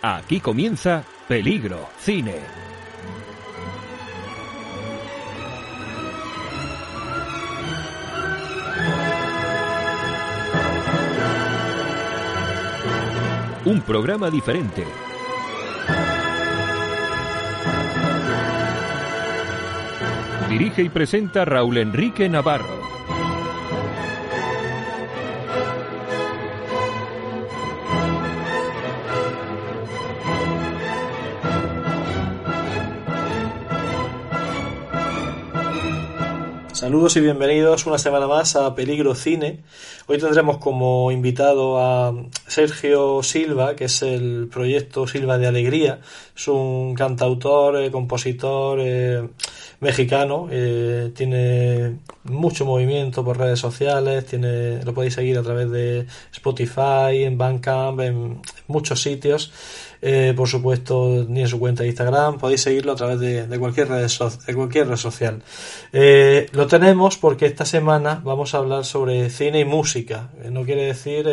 Aquí comienza Peligro Cine. Un programa diferente. Dirige y presenta Raúl Enrique Navarro. Saludos y bienvenidos una semana más a Peligro Cine. Hoy tendremos como invitado a Sergio Silva, que es el proyecto Silva de Alegría. Es un cantautor, eh, compositor eh, mexicano. tiene mucho movimiento por redes sociales. Tiene, lo podéis seguir a través de Spotify, en Bandcamp, en muchos sitios. Eh, por supuesto, ni en su cuenta de Instagram. Podéis seguirlo a través de, cualquier, red so- de cualquier red social. Eh, lo tenemos porque esta semana vamos a hablar sobre cine y música. Eh, no quiere decir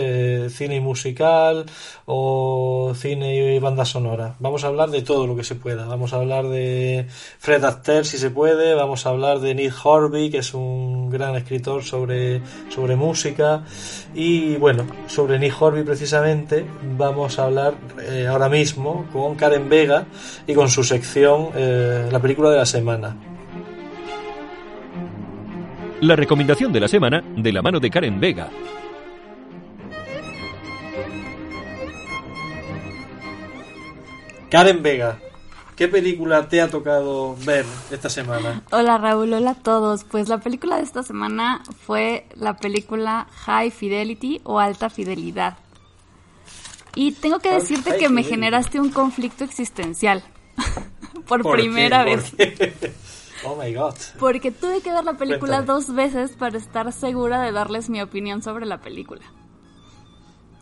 cine y musical o cine y banda sonora. Vamos a hablar de todo lo que se pueda. Vamos a hablar de Fred Astaire, si se puede. Vamos a hablar de Nick Horby, que es un gran escritor sobre, sobre música. Y bueno, sobre Nick Horby precisamente vamos a hablar ahora mismo con Karen Vega y con su sección eh, La película de la semana. La recomendación de la semana de la mano de Karen Vega. Karen Vega, ¿qué película te ha tocado ver esta semana? Hola Raúl, hola a todos. Pues la película de esta semana fue la película High Fidelity o Alta Fidelidad. Y tengo que High decirte que me generaste un conflicto existencial. Por, primera ¿Por vez. Oh my god. Porque tuve que ver la película Cuéntame. dos veces para estar segura de darles mi opinión sobre la película.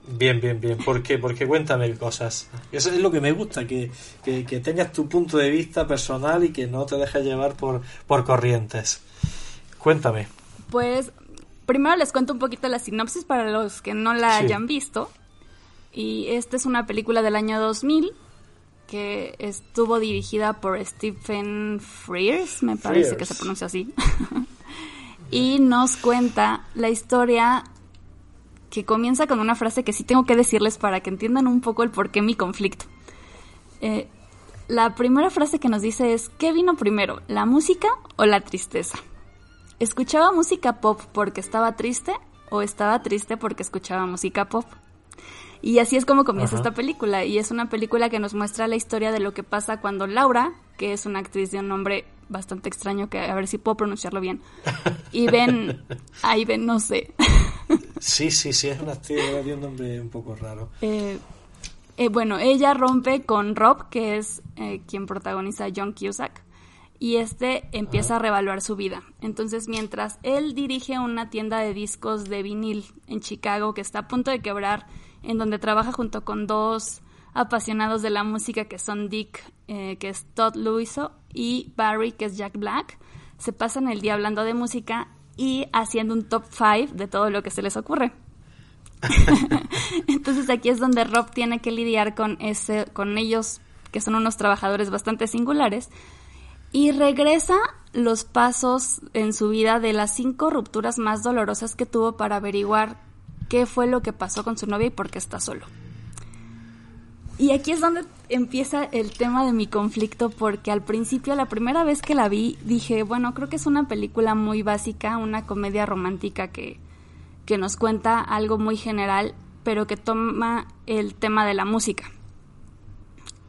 Bien, bien, bien. ¿Por qué? Porque cuéntame cosas. Eso es lo que me gusta, que, que, que tengas tu punto de vista personal y que no te dejes llevar por, por corrientes. Cuéntame. Pues primero les cuento un poquito la sinopsis para los que no la Sí. hayan visto. Y esta es una película del año 2000 que estuvo dirigida por Stephen Frears, me parece que se pronuncia así. y nos cuenta la historia que comienza con una frase que sí tengo que decirles para que entiendan un poco el por qué mi conflicto. Eh, la primera frase que nos dice es, ¿qué vino primero, la música o la tristeza? ¿Escuchaba música pop porque estaba triste o estaba triste porque escuchaba música pop? Y así es como comienza Ajá. esta película. Y es una película que nos muestra la historia de lo que pasa cuando Laura, que es una actriz de un nombre bastante extraño, que a ver si puedo pronunciarlo bien, y ven, ahí ven, no sé, Sí, sí, sí, es una actriz de un nombre un poco raro. Eh, eh, bueno, ella rompe con Rob, que es eh, quien protagoniza a John Cusack, y este empieza a revaluar su vida. Entonces, mientras él dirige una tienda de discos de vinil en Chicago que está a punto de quebrar, en donde trabaja junto con dos apasionados de la música que son Dick, eh, que es Todd Luiso, y Barry, que es Jack Black, se pasan el día hablando de música y haciendo un top 5 de todo lo que se les ocurre. Entonces aquí es donde Rob tiene que lidiar con ese, con ellos que son unos trabajadores bastante singulares y regresa los pasos en su vida de las cinco rupturas más dolorosas que tuvo para averiguar qué fue lo que pasó con su novia y por qué está solo. Y aquí es donde empieza el tema de mi conflicto porque al principio, la primera vez que la vi, dije, bueno, creo que es una película muy básica, una comedia romántica que, que nos cuenta algo muy general, pero que toma el tema de la música.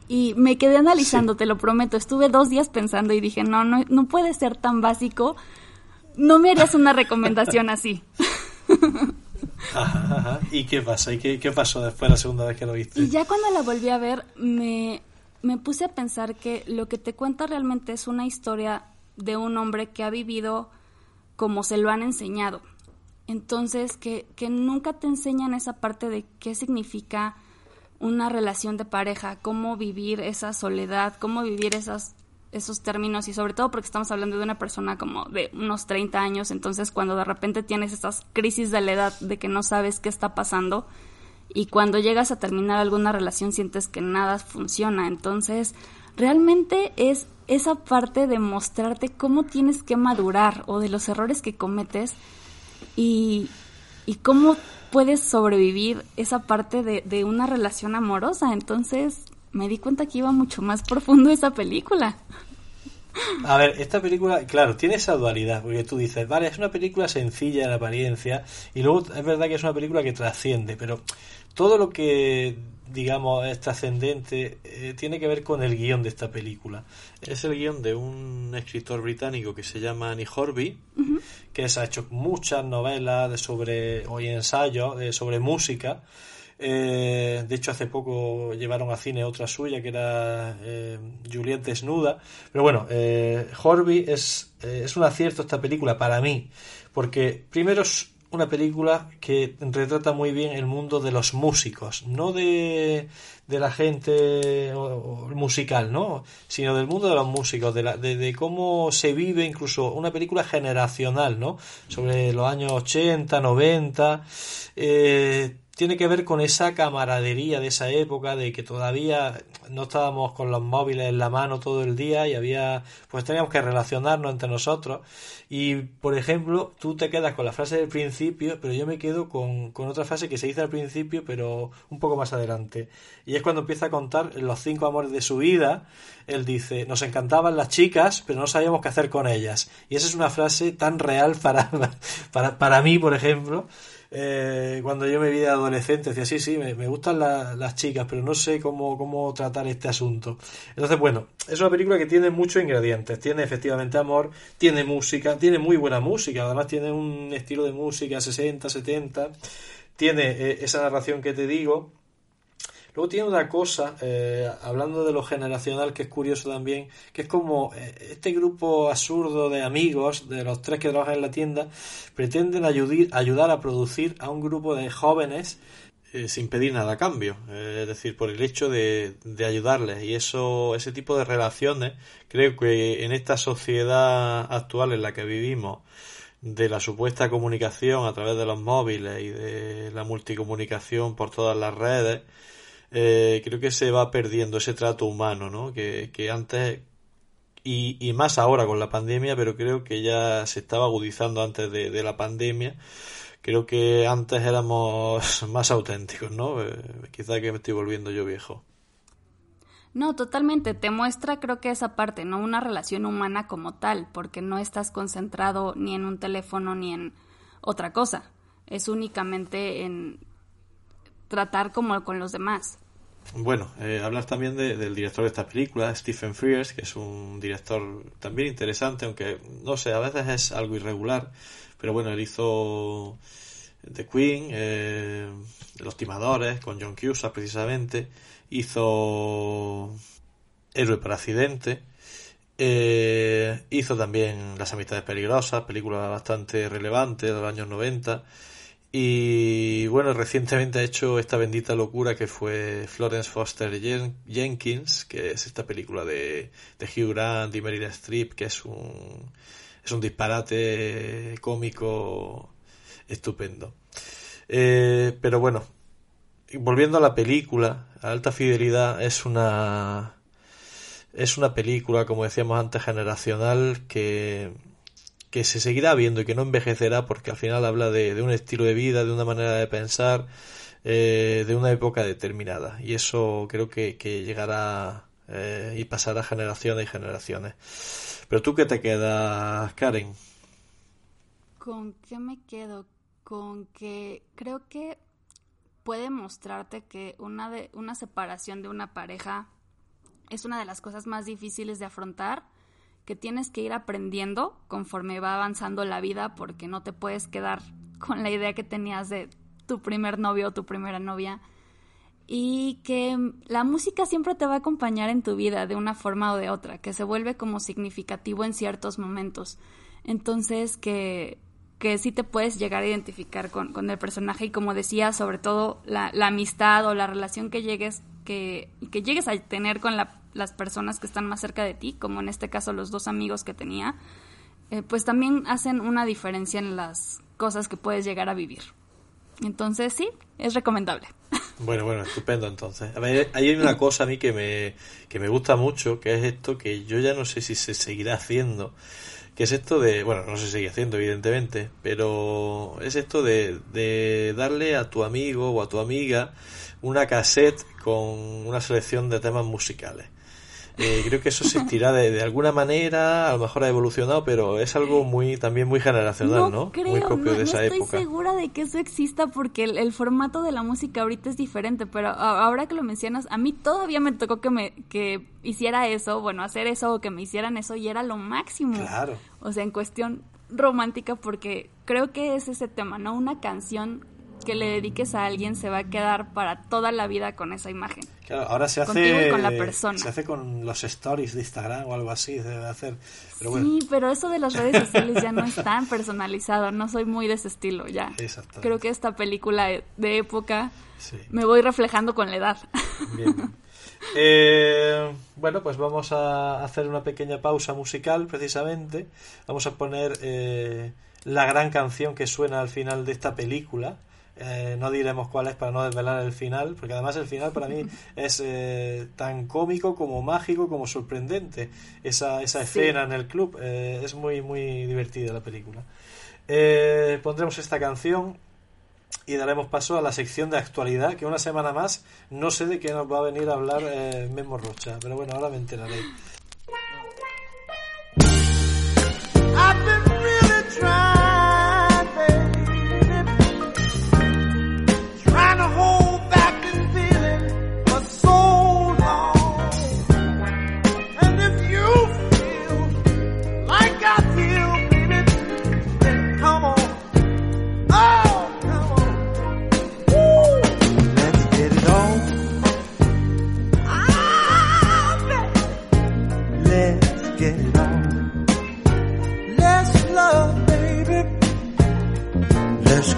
Y me quedé analizando, te lo prometo, estuve dos días pensando y dije, no, no, no puede ser tan básico, no me harías una recomendación así. Ajá, ¿Y qué pasa? ¿Y qué, qué, pasó después la segunda vez que lo viste? Y ya cuando la volví a ver, me, me puse a pensar que lo que te cuenta realmente es una historia de un hombre que ha vivido como se lo han enseñado. Entonces, que, que nunca te enseñan esa parte de qué significa una relación de pareja, cómo vivir esa soledad, cómo vivir esas, esos términos y sobre todo porque estamos hablando de una persona como de unos 30 años, entonces cuando de repente tienes esas crisis de la edad de que no sabes qué está pasando y cuando llegas a terminar alguna relación sientes que nada funciona, entonces realmente es esa parte de mostrarte cómo tienes que madurar o de los errores que cometes y, y cómo puedes sobrevivir esa parte de, de una relación amorosa. Entonces me di cuenta que iba mucho más profundo esa película. A ver, esta película, claro, tiene esa dualidad, porque tú dices, vale, es una película sencilla en apariencia, y luego es verdad que es una película que trasciende, pero todo lo que digamos, es trascendente, eh, tiene que ver con el guion de esta película. Es el guion de un escritor británico que se llama Annie Horby, que se ha hecho muchas novelas de sobre, o ensayos eh, sobre música. Eh, de hecho, hace poco llevaron a cine otra suya que era Juliet Desnuda. Pero bueno, Horby es, es un acierto esta película para mí, porque primero es una película que retrata muy bien el mundo de los músicos, no de, de la gente musical, ¿no? sino del mundo de los músicos, de, la, de, cómo se vive incluso una película generacional, ¿no? sobre los años 80, 90. Eh, tiene que ver con esa camaradería de esa época, de que todavía no estábamos con los móviles en la mano todo el día y había, pues teníamos que relacionarnos entre nosotros. Y, por ejemplo, tú te quedas con la frase del principio, pero yo me quedo con, con otra frase que se dice al principio, pero un poco más adelante. Y es cuando empieza a contar los cinco amores de su vida. Él dice, nos encantaban las chicas, pero no sabíamos qué hacer con ellas. Y esa es una frase tan real para, para, para mí, por ejemplo eh, cuando yo me vi de adolescente, decía, sí, sí, me, gustan las chicas, pero no sé cómo, cómo tratar este asunto. Entonces, bueno, es una película que tiene muchos ingredientes. Tiene efectivamente amor, tiene música, tiene muy buena música, además tiene un estilo de música 60, 70, tiene eh, esa narración que te digo Luego tiene una cosa, eh, hablando de lo generacional, que es curioso también, que es como eh, este grupo absurdo de amigos, de los tres que trabajan en la tienda, pretenden ayudar a producir a un grupo de jóvenes eh, sin pedir nada a cambio, es decir, por el hecho de, de, ayudarles. Y eso, ese tipo de relaciones, creo que en esta sociedad actual en la que vivimos, de la supuesta comunicación a través de los móviles y de la multicomunicación por todas las redes, eh, creo que se va perdiendo ese trato humano, ¿no? Que, antes, y, y, más ahora con la pandemia, pero creo que ya se estaba agudizando antes de, la pandemia. Creo que antes éramos más auténticos, ¿no? Eh, quizá que me estoy volviendo yo viejo. No, totalmente. Te muestra, creo que esa parte, ¿no? Una relación humana como tal, porque no estás concentrado ni en un teléfono ni en otra cosa. Es únicamente en tratar como con los demás. Bueno, eh, hablar también del director de esta película, Stephen Frears, que es un director también interesante, aunque no sé, a veces es algo irregular, pero bueno, él hizo The Queen, eh, Los Timadores, con John Cusack precisamente, hizo Héroe por accidente, eh, hizo también Las Amistades Peligrosas, película bastante relevante de los años 90, y bueno, recientemente ha hecho esta bendita locura que fue Florence Foster Jenkins, que es esta película de, de Hugh Grant y Meryl Streep, que es un, es un disparate cómico estupendo. Eh, pero bueno, volviendo a la película, Alta Fidelidad es una es una película, como decíamos antes, generacional que que se seguirá viendo y que no envejecerá porque al final habla de, un estilo de vida, de una manera de pensar, eh, de una época determinada. Y eso creo que, llegará eh, y pasará generaciones y generaciones. Pero tú qué te quedas, Karen? ¿Con qué me quedo? Con que creo que puede mostrarte que una, de, una separación de una pareja es una de las cosas más difíciles de afrontar que tienes que ir aprendiendo conforme va avanzando la vida porque no te puedes quedar con la idea que tenías de tu primer novio o tu primera novia y que la música siempre te va a acompañar en tu vida de una forma o de otra, que se vuelve como significativo en ciertos momentos. Entonces que, que sí te puedes llegar a identificar con, con el personaje y como decía, sobre todo la, la amistad o la relación que llegues, que, que llegues a tener con la, las personas que están más cerca de ti, como en este caso los dos amigos que tenía, eh, pues también hacen una diferencia en las cosas que puedes llegar a vivir. Entonces sí, es recomendable. Bueno, bueno, estupendo entonces. A ver, hay una cosa a mí que me, que me gusta mucho, que es esto que yo ya no sé si se seguirá haciendo, que es esto de, bueno, no se sigue haciendo evidentemente, pero es esto de, de darle a tu amigo o a tu amiga una cassette con una selección de temas musicales. Eh, creo que eso se estira de, de, alguna manera, a lo mejor ha evolucionado, pero es algo muy también muy generacional, ¿no? Creo, muy propio no, de esa no estoy época. segura de que eso exista porque el, el, formato de la música ahorita es diferente, pero ahora que lo mencionas, a mí todavía me tocó que me que hiciera eso, bueno, hacer eso o que me hicieran eso y era lo máximo. Claro. O sea, en cuestión romántica porque creo que es ese tema, ¿no? Una canción que le dediques a alguien se va a quedar para toda la vida con esa imagen. Claro, ahora se hace con la persona. Se hace con los stories de Instagram o algo así, se debe hacer. Pero bueno. Sí, pero eso de las redes sociales ya no es tan personalizado, no soy muy de ese estilo ya. Creo que esta película de época sí. me voy reflejando con la edad. Bien. Eh, bueno, pues vamos a hacer una pequeña pausa musical precisamente. Vamos a poner eh, la gran canción que suena al final de esta película. Eh, no diremos cuál es para no desvelar el final, porque además el final para mí es eh, tan cómico como mágico como sorprendente. Esa, esa escena sí. en el club eh, es muy, muy divertida la película. pondremos esta canción y daremos paso a la sección de actualidad, que una semana más no sé de qué nos va a venir a hablar Memo Rocha, pero bueno, ahora me enteraré. I've been really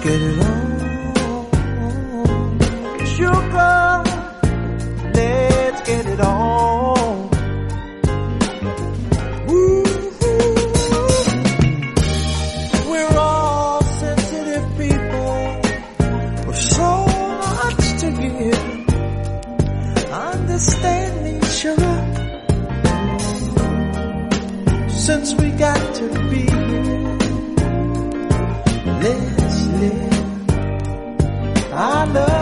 get it on. Sugar, let's get it on. Ooh, we're all sensitive people with so much to give. Understand me, sugar. Since we got to be here, let's live. I love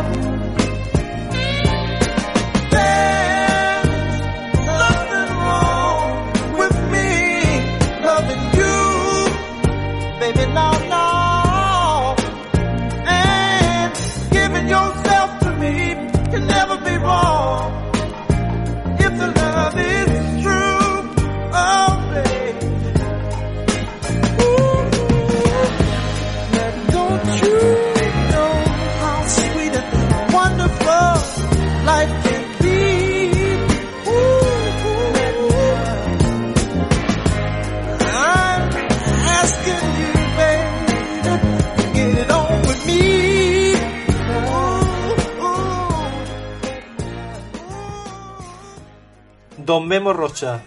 Don Memo Rocha,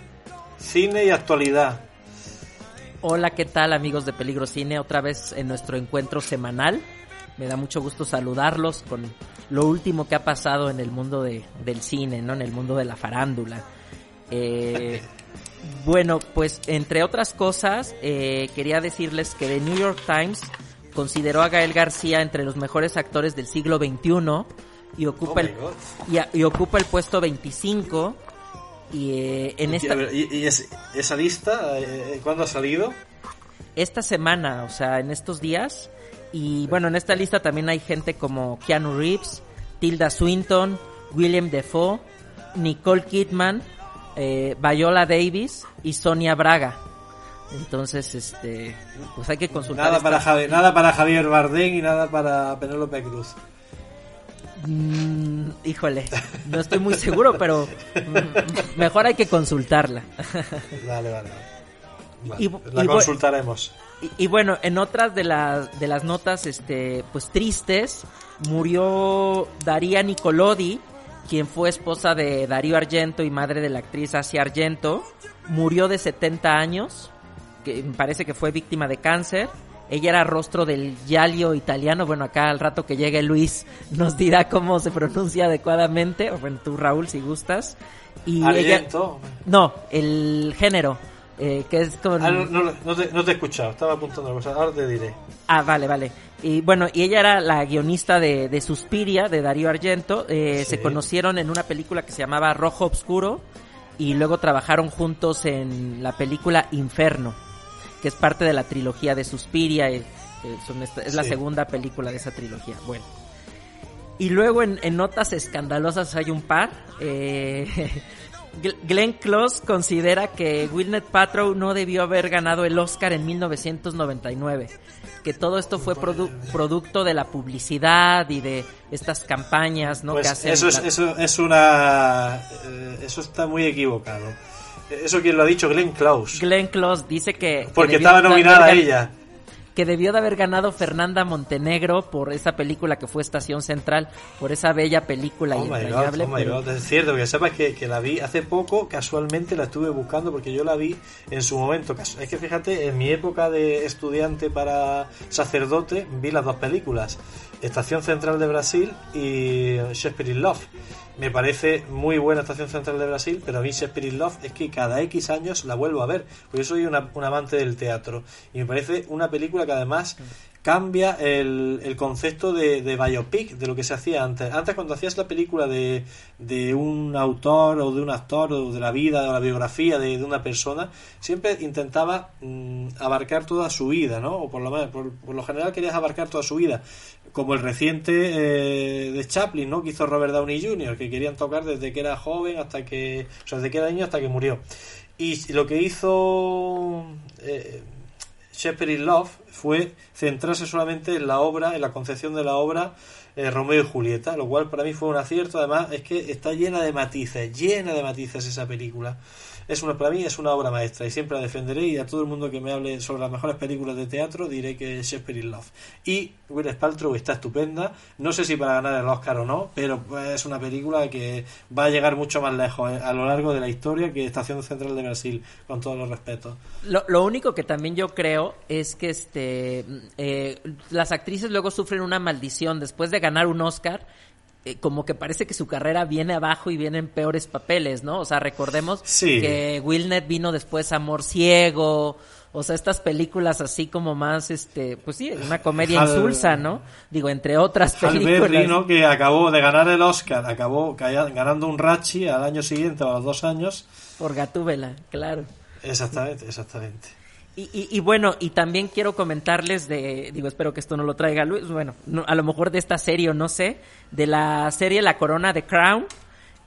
cine y actualidad. Hola, ¿qué tal amigos de Peligro Cine? Otra vez en nuestro encuentro semanal. Me da mucho gusto saludarlos con lo último que ha pasado en el mundo de, del cine, ¿no? En el mundo de la farándula. Eh, bueno, pues entre otras cosas, eh, quería decirles que The New York Times consideró a Gael García entre los mejores actores del siglo XXI y ocupa, Oh el, y, y ocupa el puesto 25 y eh, en esta ¿Y, y es, esa lista eh, cuándo ha salido? esta semana, o sea, en estos días y bueno, en esta lista también hay gente como Keanu Reeves, Tilda Swinton, William Defoe, Nicole Kidman, eh, Viola Davis y Sonia Braga. Entonces, este, pues hay que consultar. Nada para, Javier, nada para Javier Bardem y nada para Penélope Cruz. Mm, híjole, no estoy muy seguro, pero mm, mejor hay que consultarla. Vale, vale. y, la consultaremos. Y, bueno, en otras de las de las notas, este, pues tristes, murió Daría Nicolodi, quien fue esposa de Darío Argento y madre de la actriz Asia Argento. Murió de 70 años, que parece que fue víctima de cáncer. Ella era rostro del Yalio italiano. Bueno, acá al rato que llegue Luis nos dirá cómo se pronuncia adecuadamente. O bueno, tú Raúl, si gustas. Y Argento. No, el género. Eh, que es con... Ah, no, te, he escuchado, estaba apuntando cosas, ahora te diré. Ah, vale, vale. Y bueno, y ella era la guionista de, de Suspiria, de Darío Argento. Eh, se conocieron en una película que se llamaba Rojo Obscuro y luego trabajaron juntos en la película Inferno que es parte de la trilogía de Suspiria, eh, es la segunda película de esa trilogía. Bueno. Y luego en, notas escandalosas hay un par. Eh, Glenn Close considera que Wilnet Patrow no debió haber ganado el Oscar en 1999. Que todo esto fue producto de la publicidad y de estas campañas, ¿no? Pues que hacen eso, es, eso es una. Eh, eso está muy equivocado. ¿Eso quién lo ha dicho? Glenn Close. Glenn Close dice que... Porque estaba nominada ella. Que debió de haber ganado Fernanda Montenegro por esa película que fue Estación Central, por esa bella película oh entrañable. Oh es cierto, que sepas que, que, la vi hace poco, casualmente la estuve buscando porque yo la vi en su momento. Es que fíjate, en mi época de estudiante para sacerdote vi las dos películas, Estación Central de Brasil y Shakespeare in Love me parece muy buena Estación Central de Brasil, pero a mí Spirit Love es que cada X años la vuelvo a ver, porque yo soy una, un amante del teatro y me parece una película que además cambia el, el concepto de, de, biopic, de lo que se hacía antes. Antes cuando hacías la película de, de un autor o de un actor o de la vida o la biografía de, una persona, siempre intentaba mm, abarcar toda su vida, ¿no? O por lo, menos, por, lo general querías abarcar toda su vida, como el reciente eh, de Chaplin, ¿no? Que hizo Robert Downey Jr., que querían tocar desde que era joven hasta que... O sea, desde que era niño hasta que murió. Y lo que hizo... Eh, Shepherd in Love fue centrarse solamente en la obra, en la concepción de la obra eh, Romeo y Julieta, lo cual para mí fue un acierto. Además, es que está llena de matices, llena de matices esa película es una para mí es una obra maestra y siempre la defenderé y a todo el mundo que me hable sobre las mejores películas de teatro diré que es Shakespeare in Love. Y Will Spaltrow está estupenda no sé si para ganar el Oscar o no pero es una película que va a llegar mucho más lejos eh, a lo largo de la historia que Estación Central de Brasil con todos los respetos lo, único que también yo creo es que este eh, las actrices luego sufren una maldición. Después de ganar un Oscar eh, como que parece que su carrera viene abajo y viene en peores papeles, ¿no? O sea, recordemos que Willnet vino después Amor Ciego, o sea, estas películas así como más, este, pues sí, una comedia insulsa, ¿no? Digo, entre otras películas. ¿no? Que acabó de ganar el Oscar, acabó ganando un Rachi al año siguiente o a los dos años. Por Gatúbela, claro. Exactamente, exactamente. Y, bueno, y también quiero comentarles de, digo, espero que esto no lo traiga Luis, bueno, a lo mejor de esta serie o no sé, de la serie La Corona de Crown,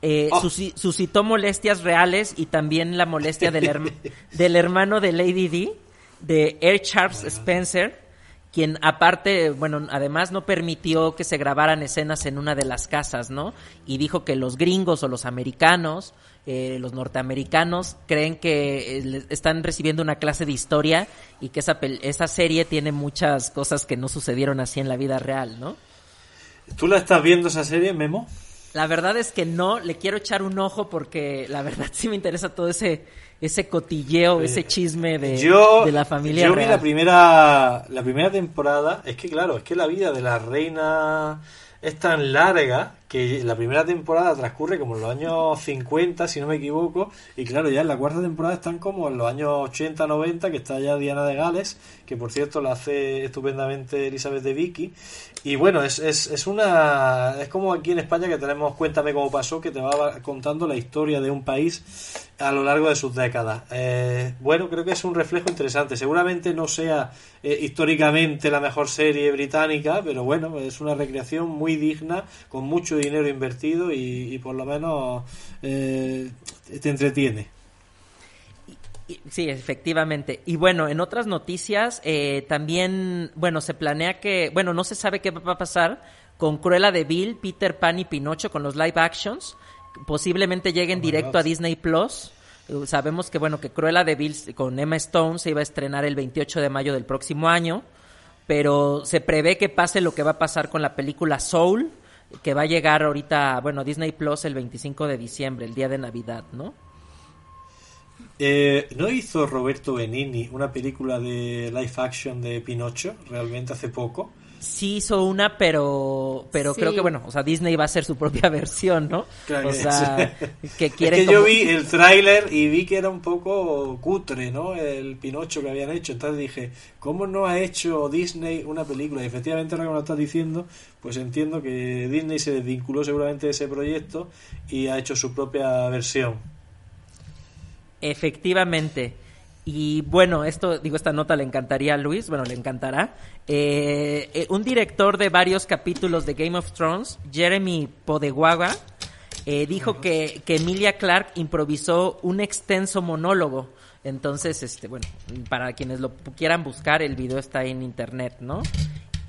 eh, oh. suscitó molestias reales y también la molestia del, del hermano de Lady D, de Air Charles Spencer, quien aparte, bueno, además no permitió que se grabaran escenas en una de las casas, ¿no? Y dijo que los gringos o los americanos, eh, los norteamericanos, creen que eh, están recibiendo una clase de historia y que esa, esa serie tiene muchas cosas que no sucedieron así en la vida real, ¿no? ¿Tú la estás viendo esa serie, Memo? La verdad es que no, le quiero echar un ojo porque la verdad sí me interesa todo ese ese cotilleo, ese chisme de, de la familia. Yo vi la primera, la primera temporada, es que claro, es que la vida de la reina es tan larga que la primera temporada transcurre como en los años 50, si no me equivoco, y claro, ya en la cuarta temporada están como en los años 80, 90, que está ya Diana de Gales, que por cierto la hace estupendamente Elizabeth de Vicky, y bueno, es, es, es una es como aquí en España que tenemos Cuéntame cómo pasó, que te va contando la historia de un país a lo largo de sus décadas. Eh, bueno, creo que es un reflejo interesante. Seguramente no sea eh, históricamente la mejor serie británica, pero bueno, es una recreación muy digna, con mucho dinero invertido y, por lo menos eh, te entretiene. Sí, efectivamente. Y bueno, en otras noticias, eh, también, bueno, se planea que, bueno, no se sabe qué va a pasar con Cruella de Vil, Peter Pan y Pinocho con los live actions. Posiblemente lleguen Oh directo a Disney Plus. Uh, Sabemos que, bueno, que Cruella de Vil con Emma Stone se iba a estrenar el 28 de mayo del próximo año. Pero se prevé que pase lo que va a pasar con la película Soul, que va a llegar ahorita, bueno, Disney Plus el 25 de diciembre, el día de Navidad, ¿no? Eh, ¿No hizo Roberto Benini una película de live action de Pinocho realmente hace poco? Sí hizo una, pero pero Sí. creo que bueno, o sea, Disney va a hacer su propia versión, ¿no? Claro o que sea, que Es quieren que yo vi el tráiler y vi que era un poco cutre, ¿no? El Pinocho que habían hecho. Entonces dije, ¿cómo no ha hecho Disney una película? Y efectivamente, ahora que me lo estás diciendo, pues entiendo que Disney se desvinculó seguramente de ese proyecto y ha hecho su propia versión. Efectivamente. Y bueno, esto, digo, esta nota le encantaría a Luis, bueno, le encantará. Eh, eh, un director de varios capítulos de Game of Thrones, Jeremy Podeguaga, eh, dijo que, que Emilia Clark improvisó un extenso monólogo. Entonces, este, bueno, para quienes lo quieran buscar, el video está en internet, ¿no?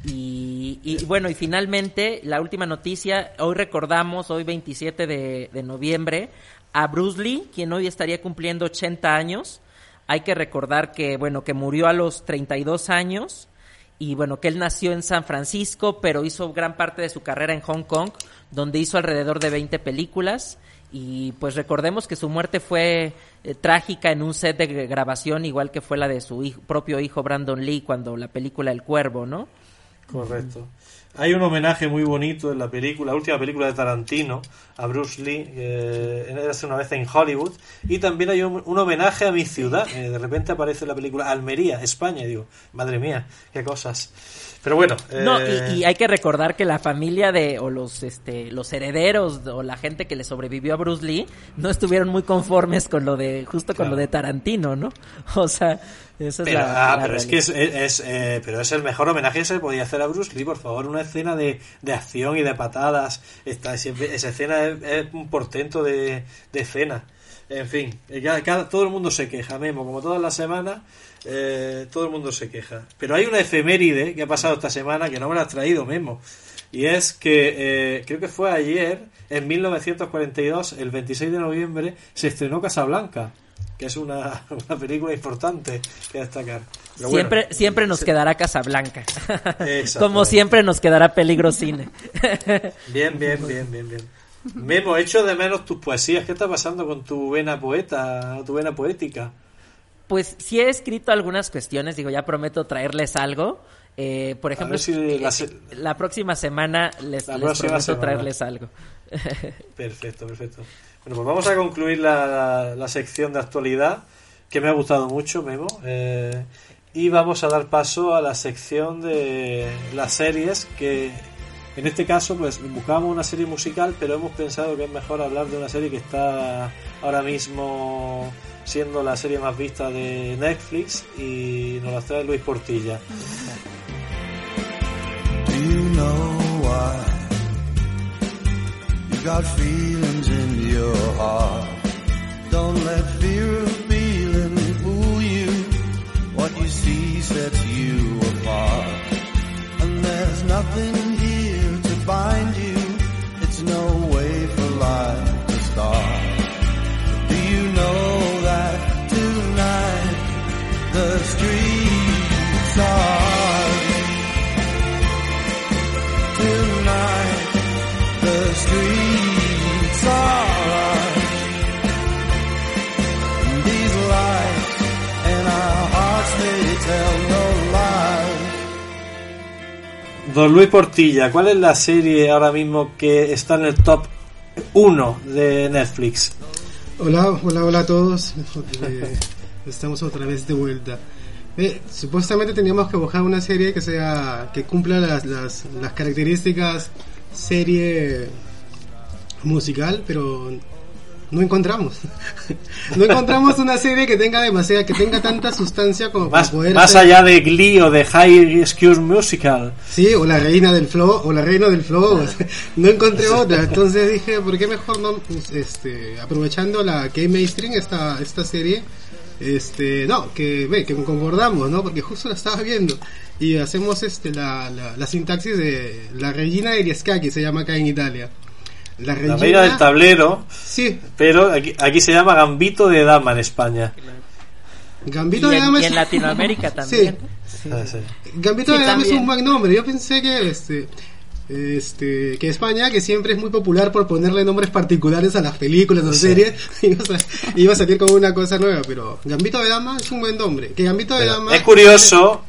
Y, y bueno, y finalmente, la última noticia, hoy recordamos, hoy 27 de, de noviembre, a Bruce Lee, quien hoy estaría cumpliendo 80 años. Hay que recordar que, bueno, que murió a los 32 años y bueno, que él nació en San Francisco, pero hizo gran parte de su carrera en Hong Kong, donde hizo alrededor de 20 películas. Y pues recordemos que su muerte fue eh, trágica en un set de grabación, igual que fue la de su hijo- propio hijo Brandon Lee cuando la película El Cuervo, ¿no? Correcto. Hay un homenaje muy bonito en la película, la última película de Tarantino, a Bruce Lee, era hace una vez en Hollywood, y también hay un, un homenaje a mi ciudad. eh, de repente aparece la película Almería, España, y digo, madre mía, qué cosas. Pero bueno, No, eh, y, y hay que recordar que la familia de, o los, este, los herederos, o la gente que le sobrevivió a Bruce Lee, no estuvieron muy conformes con lo de, justo con Claro. lo de Tarantino, ¿no? O sea, esa es pero, la, ah, la pero es que es, es, eh, pero es el mejor homenaje que se podía hacer a Bruce Lee, por favor, una escena de, de acción y de patadas. Esta, siempre- esa escena es, es un portento de, de escena. En fin, cada- cada- todo el mundo se queja, Memo, como todas las semanas, eh, todo el mundo se queja. Pero hay una efeméride que ha pasado esta semana que no me la has traído, Memo. Y es que eh, creo que fue ayer, en 1942, el 26 de noviembre, se estrenó Casablanca, que es una, una película importante que destacar. Pero bueno, siempre, nos quedará Casablanca. Como siempre nos quedará Peligro Cine. Bien, bien, bien, bien, bien. Memo, echo de menos tus poesías. ¿Qué está pasando con tu vena poeta, tu vena poética? Pues sí he escrito algunas cuestiones, digo, ya prometo traerles algo. Eh, por ejemplo, si eh, la se- la próxima semana les, La les próxima prometo semana. traerles algo. Perfecto, perfecto. Bueno, pues vamos a concluir la, la- la sección de actualidad, que me ha gustado mucho, Memo. eh, y vamos a dar paso a la sección de las series, que en este caso, pues buscábamos una serie musical, pero hemos pensado que es mejor hablar de una serie que está ahora mismo siendo la serie más vista de Netflix y nos la trae Luis Portilla. Do Don Luis Portilla, ¿cuál es la serie ahora mismo que está en el top 1 de Netflix? Hola, hola, hola a todos. Eh, estamos otra vez de vuelta. Eh, supuestamente teníamos que buscar una serie que sea que cumpla las, las, las características serie musical, pero no encontramos. no encontramos una serie que tenga demasiada, que tenga tanta sustancia como Más, para poder más ser- allá de Glee o de High School Musical. Sí, o la reina del flow, o la reina del flow, no encontré otra, entonces dije, ¿por qué mejor no, pues, este, aprovechando la que mainstream esta, esta serie, Este, no, que ve, que concordamos, ¿no? Porque justo la estaba viendo y hacemos este la, la, la sintaxis de la Regina de Riescaki se llama acá en Italia. La reina del tablero, Sí, pero aquí, aquí se llama gambito de dama en España. Gambito y, de en, Dama y es- en Latinoamérica también. Ah, sí. Gambito Sí, de Dama es un buen nombre. Yo pensé que este este que España que siempre es muy popular por ponerle nombres particulares a las películas o Sí. series iba a, iba a salir como una cosa nueva pero Gambito de Dama es un buen nombre que Gambito de Pero Dama es curioso,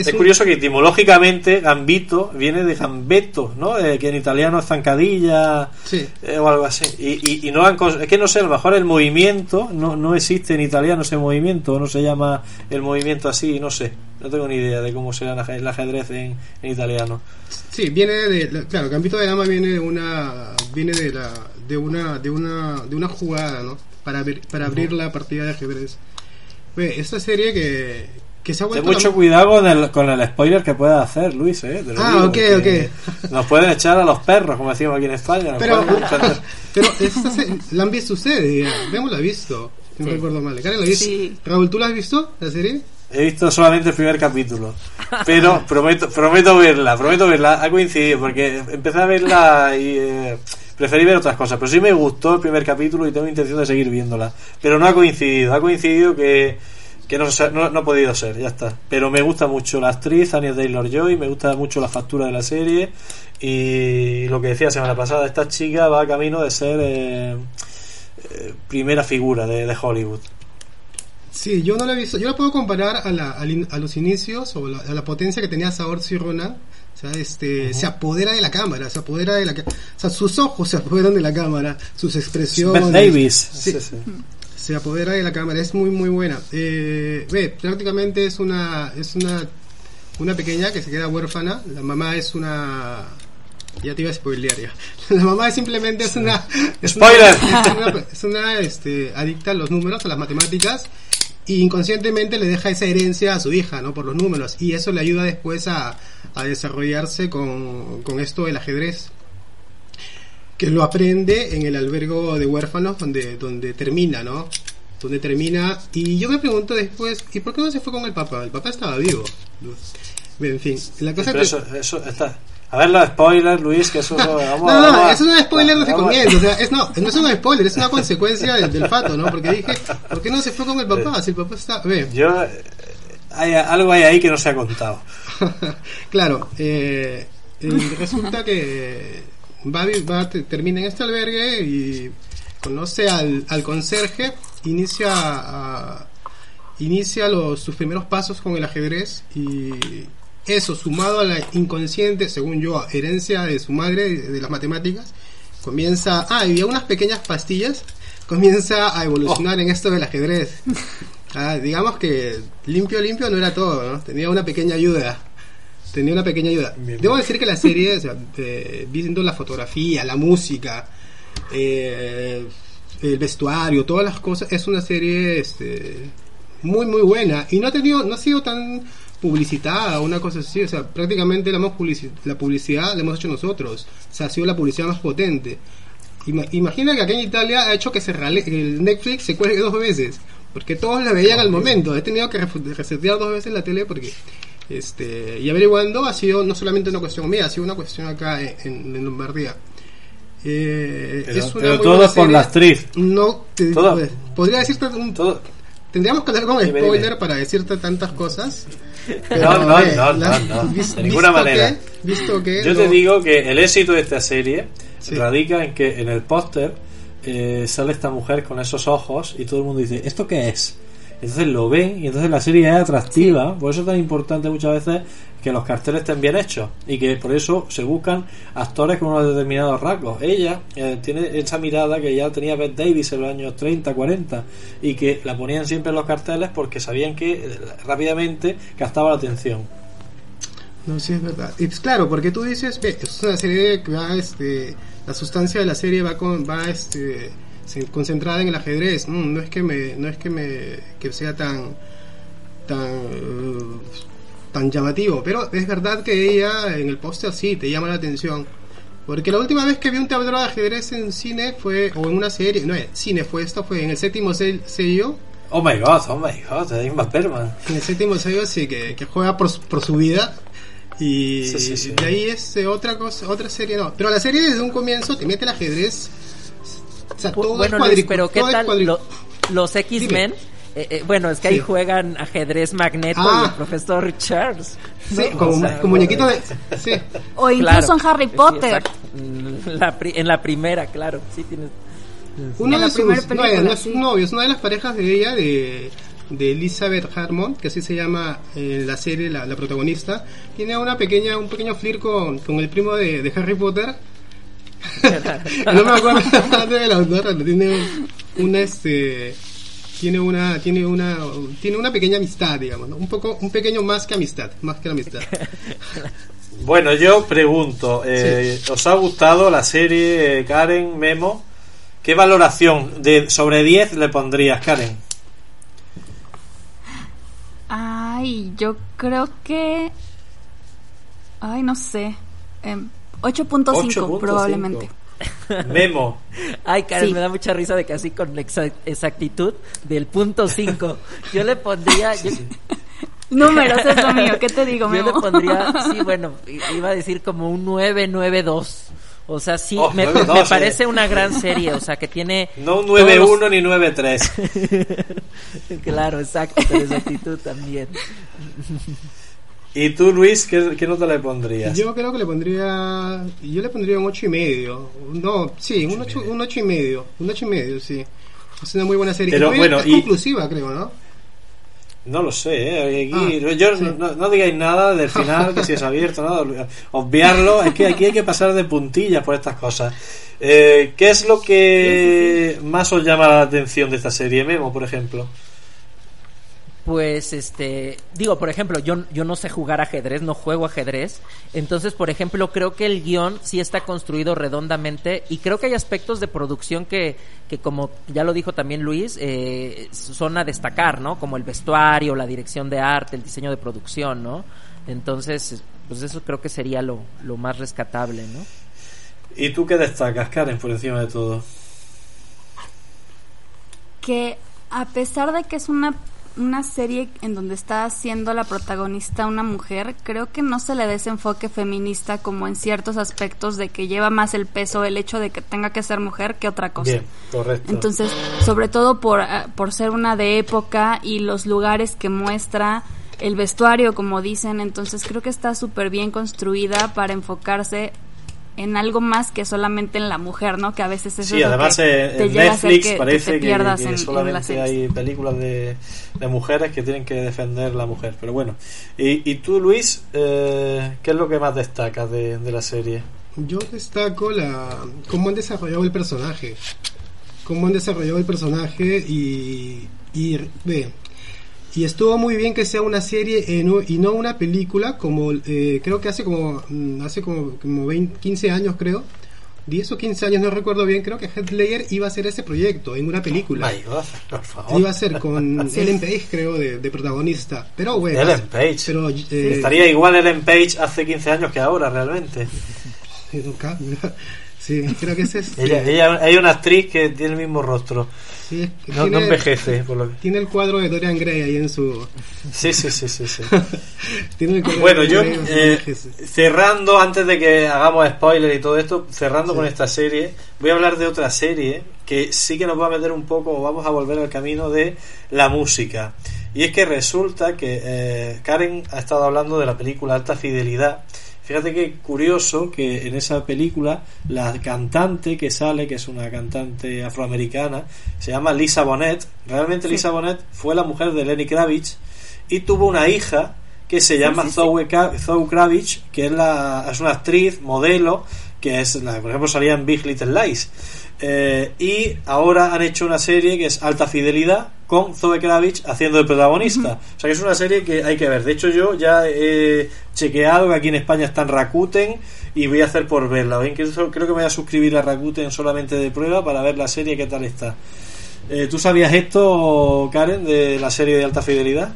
es es un- curioso que etimológicamente gambito viene de gambetto, ¿no? Eh, que en italiano es zancadilla Sí. eh, o algo así. Y, y, y no han es que no sé, a lo mejor el movimiento no, no existe en italiano ese movimiento, no se llama el movimiento así, no sé. No tengo ni idea de cómo será el aj- el ajedrez en, en italiano. Sí, viene de la- claro, Gambito de Dama viene de una viene de la de una de una de una jugada, ¿no? Para abrir para abrir la partida de ajedrez. Ve, esta serie que que se ha Ten vuelto la- mucho cuidado con el, con el spoiler que puedas hacer, Luis, ¿eh? Te lo Ah, digo, ok, porque Nos pueden echar a los perros, como decimos aquí en España. Pero, pero esta se- la han visto ustedes, ya. Hemos la visto. Si no Sí. recuerdo mal. Karen, ¿la viste? Sí. Raúl, ¿tú la has visto, la serie? He visto solamente el primer capítulo. Pero prometo, prometo verla, prometo verla. Ha coincidido porque empecé a verla y eh, preferí ver otras cosas. Pero sí me gustó el primer capítulo y tengo intención de seguir viéndola. Pero no ha coincidido. Ha coincidido que, que no, no, no ha podido ser, ya está. Pero me gusta mucho la actriz, Anya Taylor Joy. Me gusta mucho la factura de la serie. Y lo que decía la semana pasada, esta chica va camino de ser eh, eh, primera figura de, de Hollywood. Sí, yo no la he visto. Yo la puedo comparar a, la, in- a los inicios o la, a la potencia que tenía Saoirse Ronan. O sea, este, se apodera de la cámara, se apodera de la o sea, sus ojos se apoderan de la cámara, sus expresiones. Beth Davis. Sí. Sí, sí. Se apodera de la cámara, es muy muy buena. Eh, ve, prácticamente es una es una una pequeña que se queda huérfana, la mamá es una ya te iba a spoilear ya. La mamá es simplemente es una es una- Spoiler. es una, es una, este, adicta a los números, a las matemáticas y inconscientemente le deja esa herencia a su hija, ¿no? Por los números y eso le ayuda después a, a desarrollarse con, con esto del ajedrez que lo aprende en el albergo de huérfanos donde, donde termina, ¿no? Donde termina. Y yo me pregunto después, ¿y por qué no se fue con el papá? El papá estaba vivo. En fin, la cosa que... eso, eso está. A ver los spoilers, Luis, que eso no. Vamos, No, no, vamos eso es un spoiler desde comienzo. O sea, es, no, no es un spoiler, es una consecuencia del, del fato, ¿no? Porque dije, ¿por qué no se fue con el papá? Si el papá está. Ve, Yo. Hay, algo hay ahí que no se ha contado. claro, eh, eh, resulta que va, va, te- termina en este albergue y conoce al, al conserje, inicia a- inicia los, sus primeros pasos con el ajedrez y eso sumado a la inconsciente, según yo, herencia de su madre de, las matemáticas, comienza, ah, y había unas pequeñas pastillas, comienza a evolucionar en esto del ajedrez. Ah, digamos que limpio, limpio no era todo, ¿no? Tenía una pequeña ayuda. Tenía una pequeña ayuda. Bien. Debo decir que la serie, o sea, eh, viendo la fotografía, la música, eh, el vestuario, todas las cosas, es una serie este, muy, muy buena. Y no ha tenido, no ha sido tan publicitada, una cosa así. O sea, prácticamente la, hemos publici- la publicidad la hemos hecho nosotros. O sea, ha sido la publicidad más potente. Ima- Imagina que aquí en Italia ha hecho que se rale- el Netflix se cuelgue dos veces. Porque todos la veían al momento. He tenido que resetear dos veces la tele porque. Este, y averiguando ha sido no solamente una cuestión mía, ha sido una cuestión acá en, en- en Lombardía. Eh, Pero- es una pero la actriz. No, te- pues, podría decirte un, Todo. Tendríamos que hablar con Dime, spoiler dime. para decirte tantas cosas. No, no, eh, no, la- no, no, vis- de ninguna manera. que- visto que Yo te digo que el éxito de esta serie Sí. radica en que en el póster eh, sale esta mujer con esos ojos y todo el mundo dice, ¿esto qué es? Entonces lo ven y entonces la serie es atractiva. Por eso es tan importante muchas veces que los carteles estén bien hechos y que por eso se buscan actores con unos determinados rasgos. Ella eh, tiene esa mirada que ya tenía Beth Davis en los años 30, 40 y que la ponían siempre en los carteles porque sabían que eh, rápidamente captaba la atención. No, sí es verdad. Y pues claro, porque tú dices, es una serie que va, este, la sustancia de la serie va con, va, este, concentrada en el ajedrez. Mm, no es que me, no es que me, que sea tan, tan, tan llamativo, pero es verdad que ella en el póster sí te llama la atención. Porque la última vez que vi un tablero de ajedrez en cine fue, o en una serie, no, cine fue esto, fue en el séptimo sel- sello, Oh my god, oh my god, es Ingmar Bergman. En el séptimo sello sí, que, que juega por, su- por su vida. Y Sí, sí, sí. de ahí es otra cosa, otra serie, no. Pero la serie desde un comienzo te mete el ajedrez. O sea, todo bueno, es Luis, cuadricu- pero ¿qué tal lo- los X-Men? Eh, eh, bueno, es que ahí Sí. juegan ajedrez Magneto Ah. y el profesor Charles. Sí, ¿no? como, O sea, como muñequito de. Sí. O incluso claro. en Harry Potter. exacto. La pri- en la primera, claro, sí tienes. Uno de sus no, es sí. un novio, es una de las parejas de ella, de, de Elizabeth Harmon, que así se llama en la serie, la, la protagonista. Tiene una pequeña, un pequeño flir con, con el primo de, de Harry Potter. no me acuerdo del autor, pero tiene una este tiene una tiene una tiene una pequeña amistad digamos ¿no? un poco un pequeño más que amistad más que la amistad Bueno, yo pregunto, eh, ¿os ha gustado la serie eh, Karen Memo? ¿Qué valoración de sobre 10 le pondrías, Karen? Ay, yo creo que. Ay, no sé. Em, 8.5 8.5. probablemente. Memo, Ay, Karen, Sí. me da mucha risa de que así con exa- exactitud del punto 5. Yo le pondría. Yo, Números es lo mío, ¿qué te digo, yo le Memo? pondría. Sí, bueno, iba a decir como un 992. O sea, sí, Oh, me, 9-2, me eh. parece una gran serie. O sea, que tiene. no un todos los- 9-1 ni 9-3. Claro, exacto, con exactitud también. ¿Y tú, Luis, qué, qué nota le pondrías? yo creo que le pondría yo le pondría un ocho y medio no sí un ocho un ocho y medio un ocho y medio sí es una muy buena serie Pero, bueno, es y- conclusiva creo no No lo sé, ¿eh? Aquí- Ah, yo, sí. no, no digáis nada del final, que si es abierto, nada, obviarlo. Es que aquí hay que pasar de puntillas por estas cosas. Eh, ¿Qué es lo que más os llama la atención de esta serie, Memo, por ejemplo? Pues, este, digo, por ejemplo, yo, yo no sé jugar ajedrez, no juego ajedrez. Entonces, por ejemplo, creo que el guion sí está construido redondamente y creo que hay aspectos de producción que, que como ya lo dijo también Luis, eh, son a destacar, ¿no? Como el vestuario, la dirección de arte, el diseño de producción, ¿no? Entonces, pues eso creo que sería lo, lo más rescatable, ¿no? ¿Y tú qué destacas, Karen, por encima de todo? que a pesar de que es una, una serie en donde está siendo la protagonista una mujer, creo que no se le da ese enfoque feminista como en ciertos aspectos de que lleva más el peso el hecho de que tenga que ser mujer que otra cosa. Bien, correcto. Entonces, sobre todo por, ah, por ser una de época y los lugares que muestra, el vestuario, como dicen, entonces creo que está súper bien construida para enfocarse en algo más que solamente en la mujer, ¿no? Que a veces eso Sí, es lo además que eh, te en llega hacer Netflix que- que, parece te que, pierdas que en- en, solamente hay películas de, de mujeres que tienen que defender la mujer. Pero bueno, y, y tú, Luis, eh, ¿qué es lo que más destacas de, de la serie? Yo destaco la cómo han desarrollado el personaje. Cómo han desarrollado el personaje y, y ve. Y estuvo muy bien que sea una serie eh, no- y no una película como eh, creo que hace como mm, hace como, como 20, 15 años creo. 10 o 15 años, no recuerdo bien, creo que Headlayer iba a hacer ese proyecto en una película. God, por favor. Iba a ser con Ellen Page, creo, de, de protagonista. Pero bueno. Ellen Page. Pero, eh, Estaría igual Ellen Page hace 15 años que ahora, realmente. Sí, creo que es. Ella, ella, hay una actriz que tiene el mismo rostro. Sí, No, tiene- envejece, por lo que... Tiene el cuadro de Dorian Gray ahí en su. Sí, sí, sí, sí, sí. tiene el cuadro Bueno, de yo Dorian Gray en su eh, cerrando, antes de que hagamos spoiler y todo esto, cerrando con esta serie, voy a hablar de otra serie que sí que nos va a meter un poco, o vamos a volver al camino de la música. Y es que resulta que eh, Karen ha estado hablando de la película Alta Fidelidad. Fíjate que curioso que en esa película la cantante que sale, que es una cantante afroamericana, se llama Lisa Bonet. Realmente Lisa Bonet fue la mujer de Lenny Kravitz y tuvo una hija que se llama Zoe, Zoe Kravitz, que es, la, es una actriz, modelo, que es la, por ejemplo salía en Big Little Lies. Eh, y ahora han hecho una serie que es Alta Fidelidad con Zoe Kravitz haciendo de protagonista. O sea que es una serie que hay que ver. De hecho yo ya he chequeado que aquí en España está en Rakuten y voy a hacer por verla. O Incluso creo que me voy a suscribir a Rakuten solamente de prueba para ver la serie qué tal está. Eh, ¿Tú sabías esto, Karen, de la serie de Alta Fidelidad?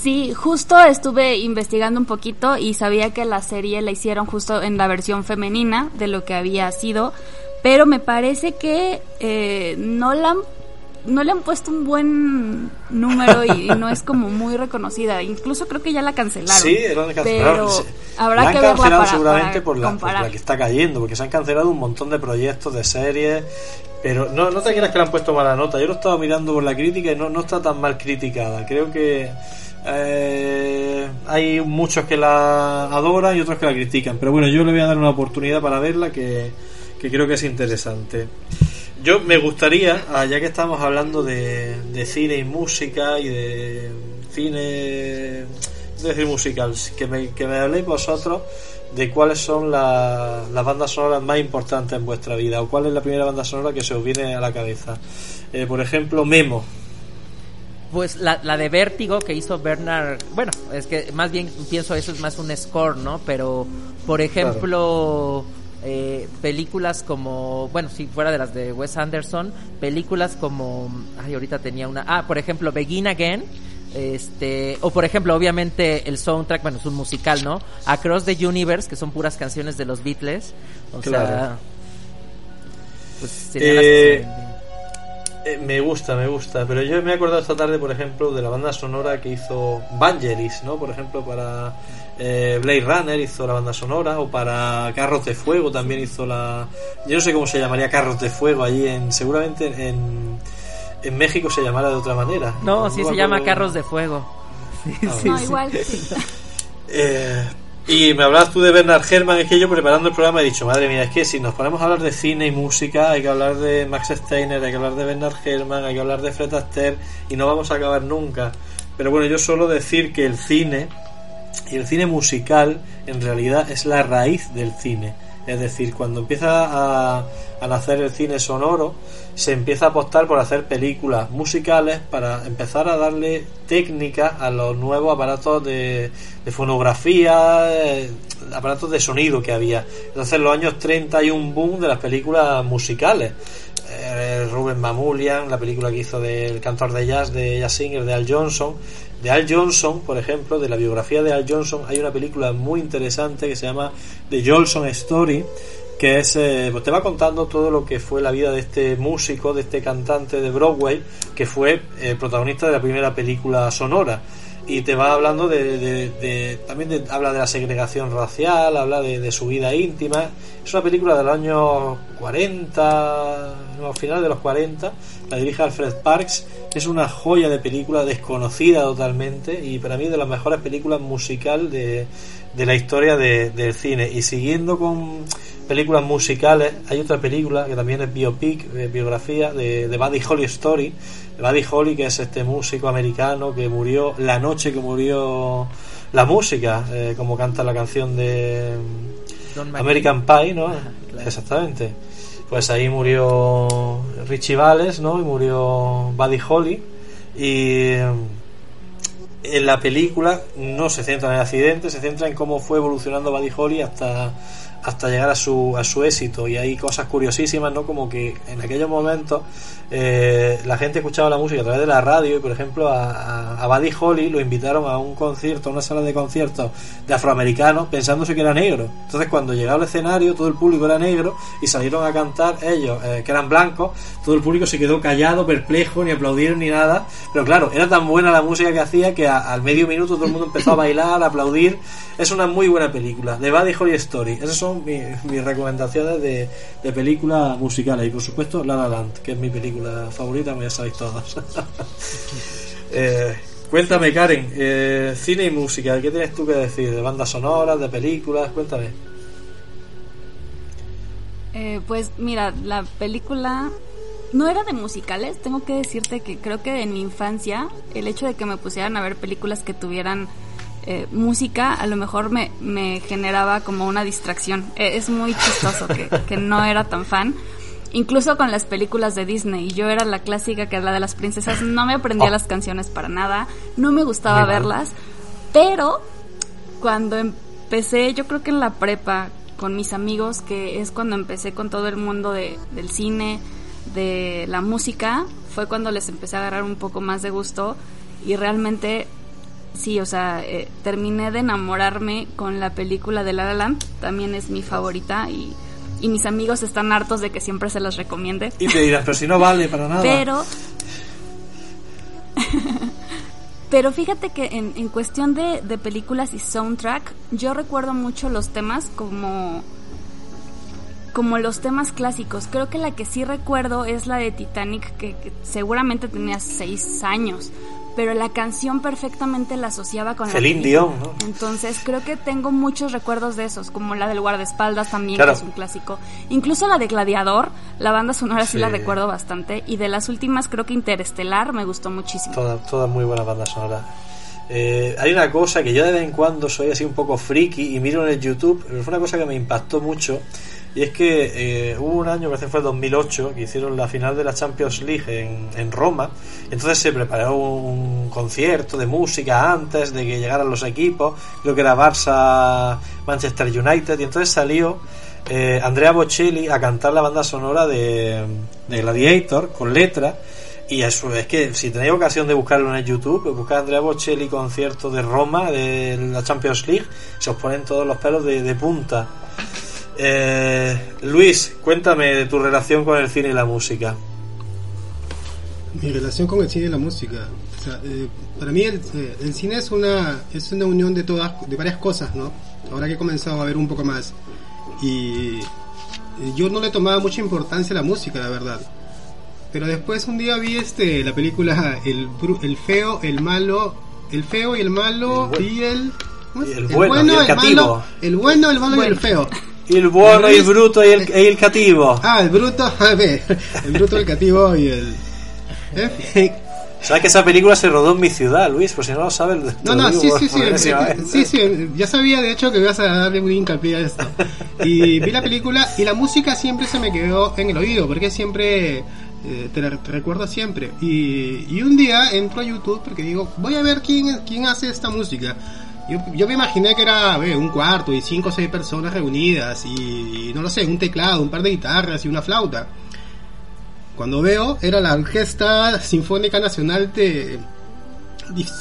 Sí, justo estuve investigando un poquito y sabía que la serie la hicieron justo en la versión femenina de lo que había sido, pero me parece que eh, no la han no le han puesto un buen número y, y no es como muy reconocida. Incluso creo que ya la cancelaron. Sí, la han cancelado. Pero habrá La han que verla cancelado para, seguramente para por, la, por la que está cayendo, porque se han cancelado un montón de proyectos, de series, pero no, no te creas que le han puesto mala nota. Yo lo estaba mirando por la crítica y no, no está tan mal criticada. Creo que eh, hay muchos que la adoran y otros que la critican, pero bueno, yo le voy a dar una oportunidad para verla que, que creo que es interesante. Yo me gustaría, ah, ya que estamos hablando de, de cine y música y de cine, no decir musicals, que me, que me habléis vosotros de cuáles son la- las bandas sonoras más importantes en vuestra vida o cuál es la primera banda sonora que se os viene a la cabeza. Eh, por ejemplo, Memo. Pues la, la de Vértigo que hizo Bernard, bueno, es que más bien pienso eso es más un score, ¿no? Pero, por ejemplo, eh, películas como, bueno, si fuera de las de Wes Anderson, películas como, ay, ahorita tenía una, ah, por ejemplo, Begin Again, este, o por ejemplo, obviamente el soundtrack, bueno, es un musical, ¿no? Across the Universe, que son puras canciones de los Beatles, o sea, Claro. pues serían las Eh. Eh, me gusta, me gusta, pero yo me he acordado esta tarde, por ejemplo, de la banda sonora que hizo Vangelis, ¿no? Por ejemplo, para eh, Blade Runner hizo la banda sonora, o para Carros de Fuego también hizo la... Yo no sé cómo se llamaría Carros de Fuego allí en... Seguramente en, en México se llamará de otra manera. No, sí me se llama. Carros de Fuego. Ah, No, igual, sí. Eh, y me hablabas tú de Bernard Herrmann, es que yo preparando el programa he dicho, madre mía, es que si nos ponemos a hablar de cine y música, hay que hablar de Max Steiner, hay que hablar de Bernard Herrmann, hay que hablar de Fred Astaire, y no vamos a acabar nunca. Pero bueno, yo suelo decir que el cine y el cine musical en realidad es la raíz del cine. Es decir, cuando empieza a, a nacer el cine sonoro, se empieza a apostar por hacer películas musicales para empezar a darle técnica a los nuevos aparatos de, fonografía, eh, aparatos de sonido que había. Entonces, en los años 30 hay un boom de las películas musicales. Eh, Ruben Mamulian, la película que hizo del cantor de jazz de Jazz Singer de Al Johnson. De Al Johnson, por ejemplo, de la biografía de Al Johnson, hay una película muy interesante que se llama The Jolson Story, que es, eh, pues te va contando todo lo que fue la vida de este músico, de este cantante de Broadway, que fue eh, protagonista de la primera película sonora. Y te va hablando de, también de- habla de la segregación racial, habla de, su vida íntima. Es una película del año 40, no, al final de los 40, la dirige Alfred Parks. Es una joya de película desconocida totalmente y para mí de las mejores películas musical de, de la historia de- del cine. Y siguiendo con películas musicales, hay otra película que también es biopic, eh, biografía de, de Buddy Holly Story. De Buddy Holly, que es este músico americano que murió la noche que murió la música, eh, como canta la canción de. American Pie, ¿no? Exactamente. Pues ahí murió Richie Valles, ¿no? Y murió Buddy Holly. Y eh, en la película no se centra en el accidente, se centra en cómo fue evolucionando Buddy Holly hasta, hasta llegar a su, a su éxito. Y hay cosas curiosísimas, ¿no? Como que en aquellos momentos eh, la gente escuchaba la música a través de la radio y, por ejemplo, a, a, Buddy Holly lo invitaron a un concierto, a una sala de conciertos de afroamericanos pensándose que era negro. Entonces, cuando llegaba al escenario, todo el público era negro y salieron a cantar ellos, eh, que eran blancos, todo el público se quedó callado, perplejo, ni aplaudieron ni nada. Pero claro, era tan buena la música que hacía que al medio minuto todo el mundo empezó a bailar, a aplaudir. Es una muy buena película, de Buddy Holly Story. Esas son mi- mis recomendaciones de, de películas musicales. Y por supuesto, La La Land, que es mi película favorita, como ya sabéis todos. Eh, cuéntame, Karen, eh, cine y música, ¿qué tienes tú que decir? ¿De bandas sonoras, de películas? Cuéntame. Eh, pues mira, la película no era de musicales. Tengo que decirte que creo que en mi infancia el hecho de que me pusieran a ver películas que tuvieran eh, música a lo mejor me, me generaba como una distracción. Eh, es muy chistoso que, que no era tan fan. Incluso con las películas de Disney. Yo era la clásica que era la de las princesas. No me aprendía Oh. las canciones para nada. No me gustaba verlas. Pero cuando empecé, yo creo que en la prepa, con mis amigos, que es cuando empecé con todo el mundo de, del cine, de la música, fue cuando les empecé a agarrar un poco más de gusto y realmente, sí, o sea, eh, terminé de enamorarme con la película de La La Land, también es mi favorita y, y mis amigos están hartos de que siempre se las recomiende. Y te dirás, pero si no vale para nada. Pero Pero fíjate que en, en cuestión de, de películas y soundtrack, yo recuerdo mucho los temas como como los temas clásicos. Creo que la que sí recuerdo es la de Titanic, que, que seguramente tenía seis años, pero la canción perfectamente la asociaba con Celine la. Dion, ¿no? Entonces creo que tengo muchos recuerdos de esos, como la del guardaespaldas también, Claro. que es un clásico. Incluso la de Gladiador, la banda sonora sí. Sí. la recuerdo bastante. Y de las últimas creo que Interestelar me gustó muchísimo. Todas toda muy buenas bandas sonoras. Eh, hay una cosa que yo de vez en cuando soy así un poco friki y miro en el YouTube, pero fue una cosa que me impactó mucho. Y es que eh, hubo un año, que fue 2008, que hicieron la final de la Champions League en, en Roma. Entonces se preparó un, concierto de música antes de que llegaran los equipos. Creo que era Barça, Manchester United. Y entonces salió eh, Andrea Bocelli a cantar la banda sonora de, de Gladiator con letra. Y eso es que si tenéis ocasión de buscarlo en YouTube, buscad Andrea Bocelli concierto de Roma de la Champions League, se os ponen todos los pelos de, de punta. Eh, Luis, cuéntame de tu relación con el cine y la música. Mi relación con el cine y la música. O sea, eh, para mí el, eh, el cine es una es una unión de todas de varias cosas, ¿no? Ahora que he comenzado a ver un poco más y eh, yo no le tomaba mucha importancia a la música, la verdad. Pero después un día vi este la película el el feo, el malo, el feo y el malo El y el ¿cómo es? y el bueno y el cativo. malo, el bueno, el malo y el feo. Bueno, y el Luis- bruto y el, y el cativo. Ah, el bruto, a ver, el bruto, el cativo y el ¿eh? ¿Sabes que esa película se rodó en mi ciudad, Luis? Por si no lo sabes. No, no, sí, sí, sí, sí, sí, sí, ya sabía de hecho que ibas a darle muy hincapié a esto. Y vi la película y la música siempre se me quedó en el oído, porque siempre, eh, te, la- te recuerdo siempre. Y, y un día entro a YouTube porque digo, voy a ver quién, quién hace esta música. Yo, yo me imaginé que era un cuarto y cinco o seis personas reunidas y, no lo sé, un teclado, un par de guitarras y una flauta. Cuando veo, era la Orquesta Sinfónica Nacional de,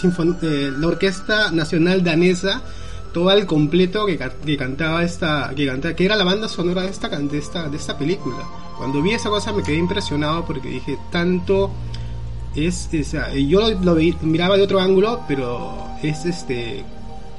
sinfon- eh, la Orquesta Nacional Danesa, todo al completo que, que cantaba esta, que cantaba, que era la banda sonora de esta, de esta, de esta película. Cuando vi esa cosa me quedé impresionado porque dije, tanto es, yo lo, lo miraba de otro ángulo, pero es este,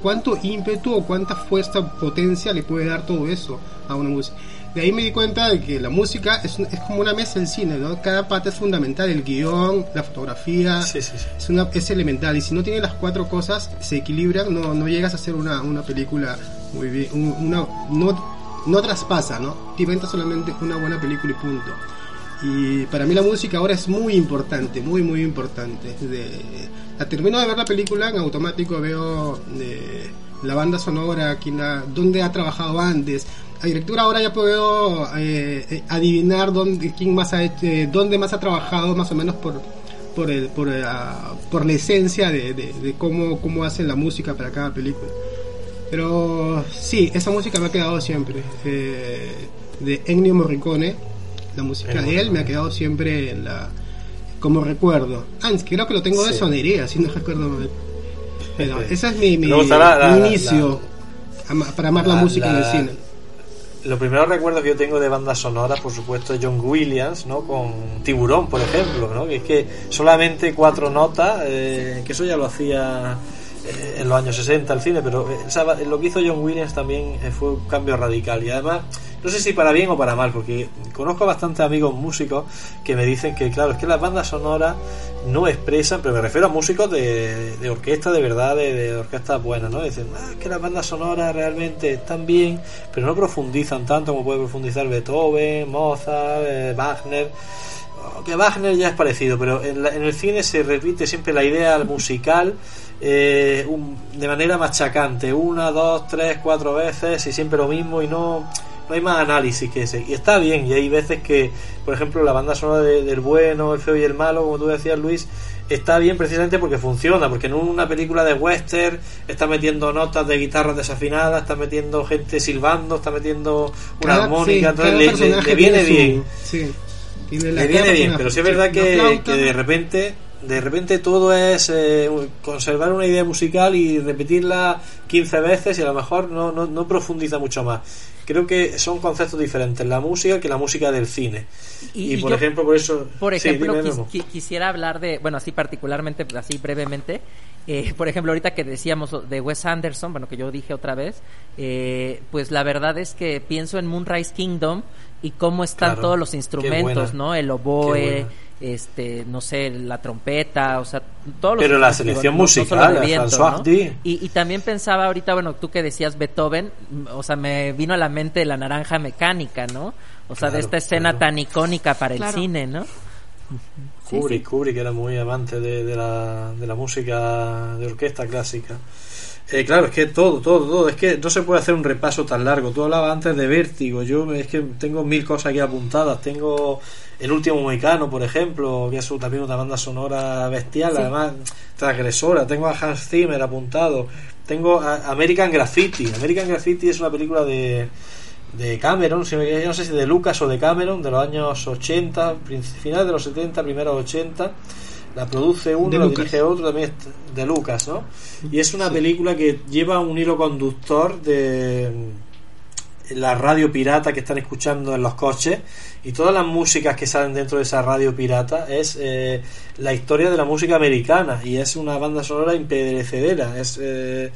cuánto ímpetu o cuánta fuerza, potencia le puede dar todo eso a una música. De ahí me di cuenta de que la música es, un- es como una mesa del cine, ¿no? Cada parte es fundamental, el guion, la fotografía, Sí, sí, sí. es, una, es elemental. Y si no tiene las cuatro cosas, se equilibran, no, no llegas a hacer una, una película muy bien, un- una, no, no traspasa, ¿no? Te inventa solamente una buena película y punto. Y para mí la música ahora es muy importante, muy, muy importante. La termino de ver la película, en automático veo eh, la banda sonora, quién la, dónde ha trabajado antes. A directura ahora ya puedo eh, eh, adivinar dónde, quién más ha eh, dónde más ha trabajado, más o menos por, por, el, por, la, por la esencia de, cómo, cómo hacen la música para cada película. Pero sí, esa música me ha quedado siempre. De Ennio Morricone, la música de él me ha quedado siempre en la como recuerdo. Ah, creo que lo tengo de Sí. sonería, si no recuerdo mal. Pero ese es mi, mi, la- la- mi la- inicio ama- para amar la, La- música en el la- cine. Los primeros recuerdos que yo tengo de bandas sonoras, por supuesto, es John Williams, ¿no? Con Tiburón, por ejemplo, ¿no? Que es que solamente cuatro notas, eh, que eso ya lo hacía eh, en los años 60 el cine, pero eh, lo que hizo John Williams también eh, fue un cambio radical. Y además, no sé si para bien o para mal, porque conozco bastantes amigos músicos que me dicen que, claro, es que las bandas sonoras no expresan, pero me refiero a músicos de, de orquesta de verdad, de, de orquestas buenas, ¿no? Dicen, ah, que las bandas sonoras realmente están bien, pero no profundizan tanto como puede profundizar Beethoven, Mozart, Wagner. Que Wagner ya es parecido, pero en, la- en el cine se repite siempre la idea musical eh, un- de manera machacante, una, dos, tres, cuatro veces y siempre lo mismo y no, no hay más análisis que ese. Y está bien, y hay veces que, por ejemplo, la banda sonora de- del bueno, el feo y el malo, como tú decías, Luis, está bien precisamente porque funciona, porque en una película de western está metiendo notas de guitarras desafinadas, está metiendo gente silbando, está metiendo una Cada- armónica, sí, entonces le- le, viene su- bien. Sí, tiene la- le viene bien, pero sí es verdad la que, flauta, que de repente de repente todo es eh, conservar una idea musical y repetirla 15 veces y a lo mejor no, no, no profundiza mucho más. Creo que son conceptos diferentes la música que la música del cine. Y, por yo, ejemplo, por eso... Por Sí, ejemplo, dime, quis- Memo. qui- quisiera hablar de, bueno, así particularmente, así brevemente, eh, por ejemplo, ahorita que decíamos de Wes Anderson, bueno, que yo dije otra vez, eh, pues la verdad es que pienso en Moonrise Kingdom y cómo están Claro, todos los instrumentos, ¿no? El oboe, este, no sé, la trompeta, o sea, todos los Pero la selección no- musical viento, ¿no? Hardy. Y, y también pensaba ahorita, bueno, tú que decías Beethoven, mm, o sea, me vino a la mente la naranja mecánica, ¿no? O sea, de esta escena claro. tan icónica para el cine, ¿no? Sí, Kubrick, sí. Kubrick era muy amante de, de la, de la música de orquesta clásica. Eh, claro, es que todo, todo, todo. Es que no se puede hacer un repaso tan largo. Tú hablabas antes de Vértigo. Yo es que tengo mil cosas aquí apuntadas. Tengo El último Mohicano, por ejemplo, que es también una banda sonora bestial, Sí. además transgresora. Tengo a Hans Zimmer apuntado. Tengo a American Graffiti. American Graffiti es una película de, de Cameron, si me- yo no sé si de Lucas o de Cameron, de los años 80, prin- finales de los 70, primeros 80. La produce uno, la dirige otro, también es de Lucas, ¿no? Y es una película que lleva un hilo conductor de mm, la radio pirata que están escuchando en los coches y todas las músicas que salen dentro de esa radio pirata es eh, la historia de la música americana y es una banda sonora impedrecedera. Es, eh,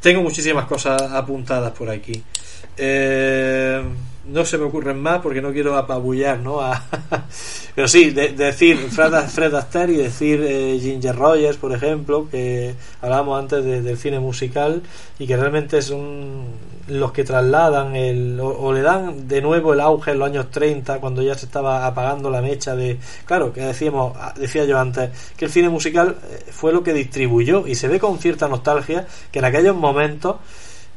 tengo muchísimas cosas apuntadas por aquí. Eh, no se me ocurren más porque no quiero apabullar, ¿no? A- Pero sí, de- decir Fred, Fred Astaire y decir eh, Ginger Rogers, por ejemplo, que hablábamos antes de- del cine musical y que realmente son los que trasladan el, o, o le dan de nuevo el auge en los años 30 cuando ya se estaba apagando la mecha de claro que decíamos decía yo antes que el cine musical eh, fue lo que distribuyó y se ve con cierta nostalgia que en aquellos momentos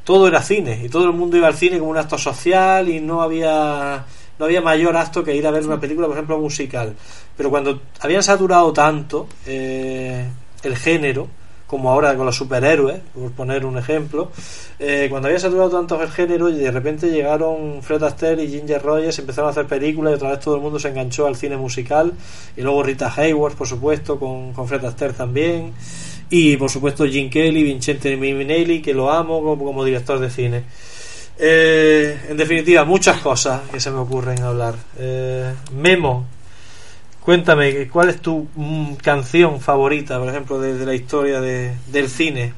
todo era cine y todo el mundo iba al cine como un acto social y no había no había mayor acto que ir a ver una película por ejemplo musical. Pero cuando habían saturado tanto eh, el género como ahora con los superhéroes por poner un ejemplo eh, cuando había saturado tanto el género y de repente llegaron Fred Astaire y Ginger Rogers empezaron a hacer películas y otra vez todo el mundo se enganchó al cine musical y luego Rita Hayworth por supuesto con, con Fred Astaire también y por supuesto Jim Kelly, Vincente Minnelli, que lo amo como, como director de cine. Eh, en definitiva, muchas cosas que se me ocurren hablar. Eh, Memo, cuéntame, ¿cuál es tu mm, canción favorita, por ejemplo, de, de la historia de, del cine?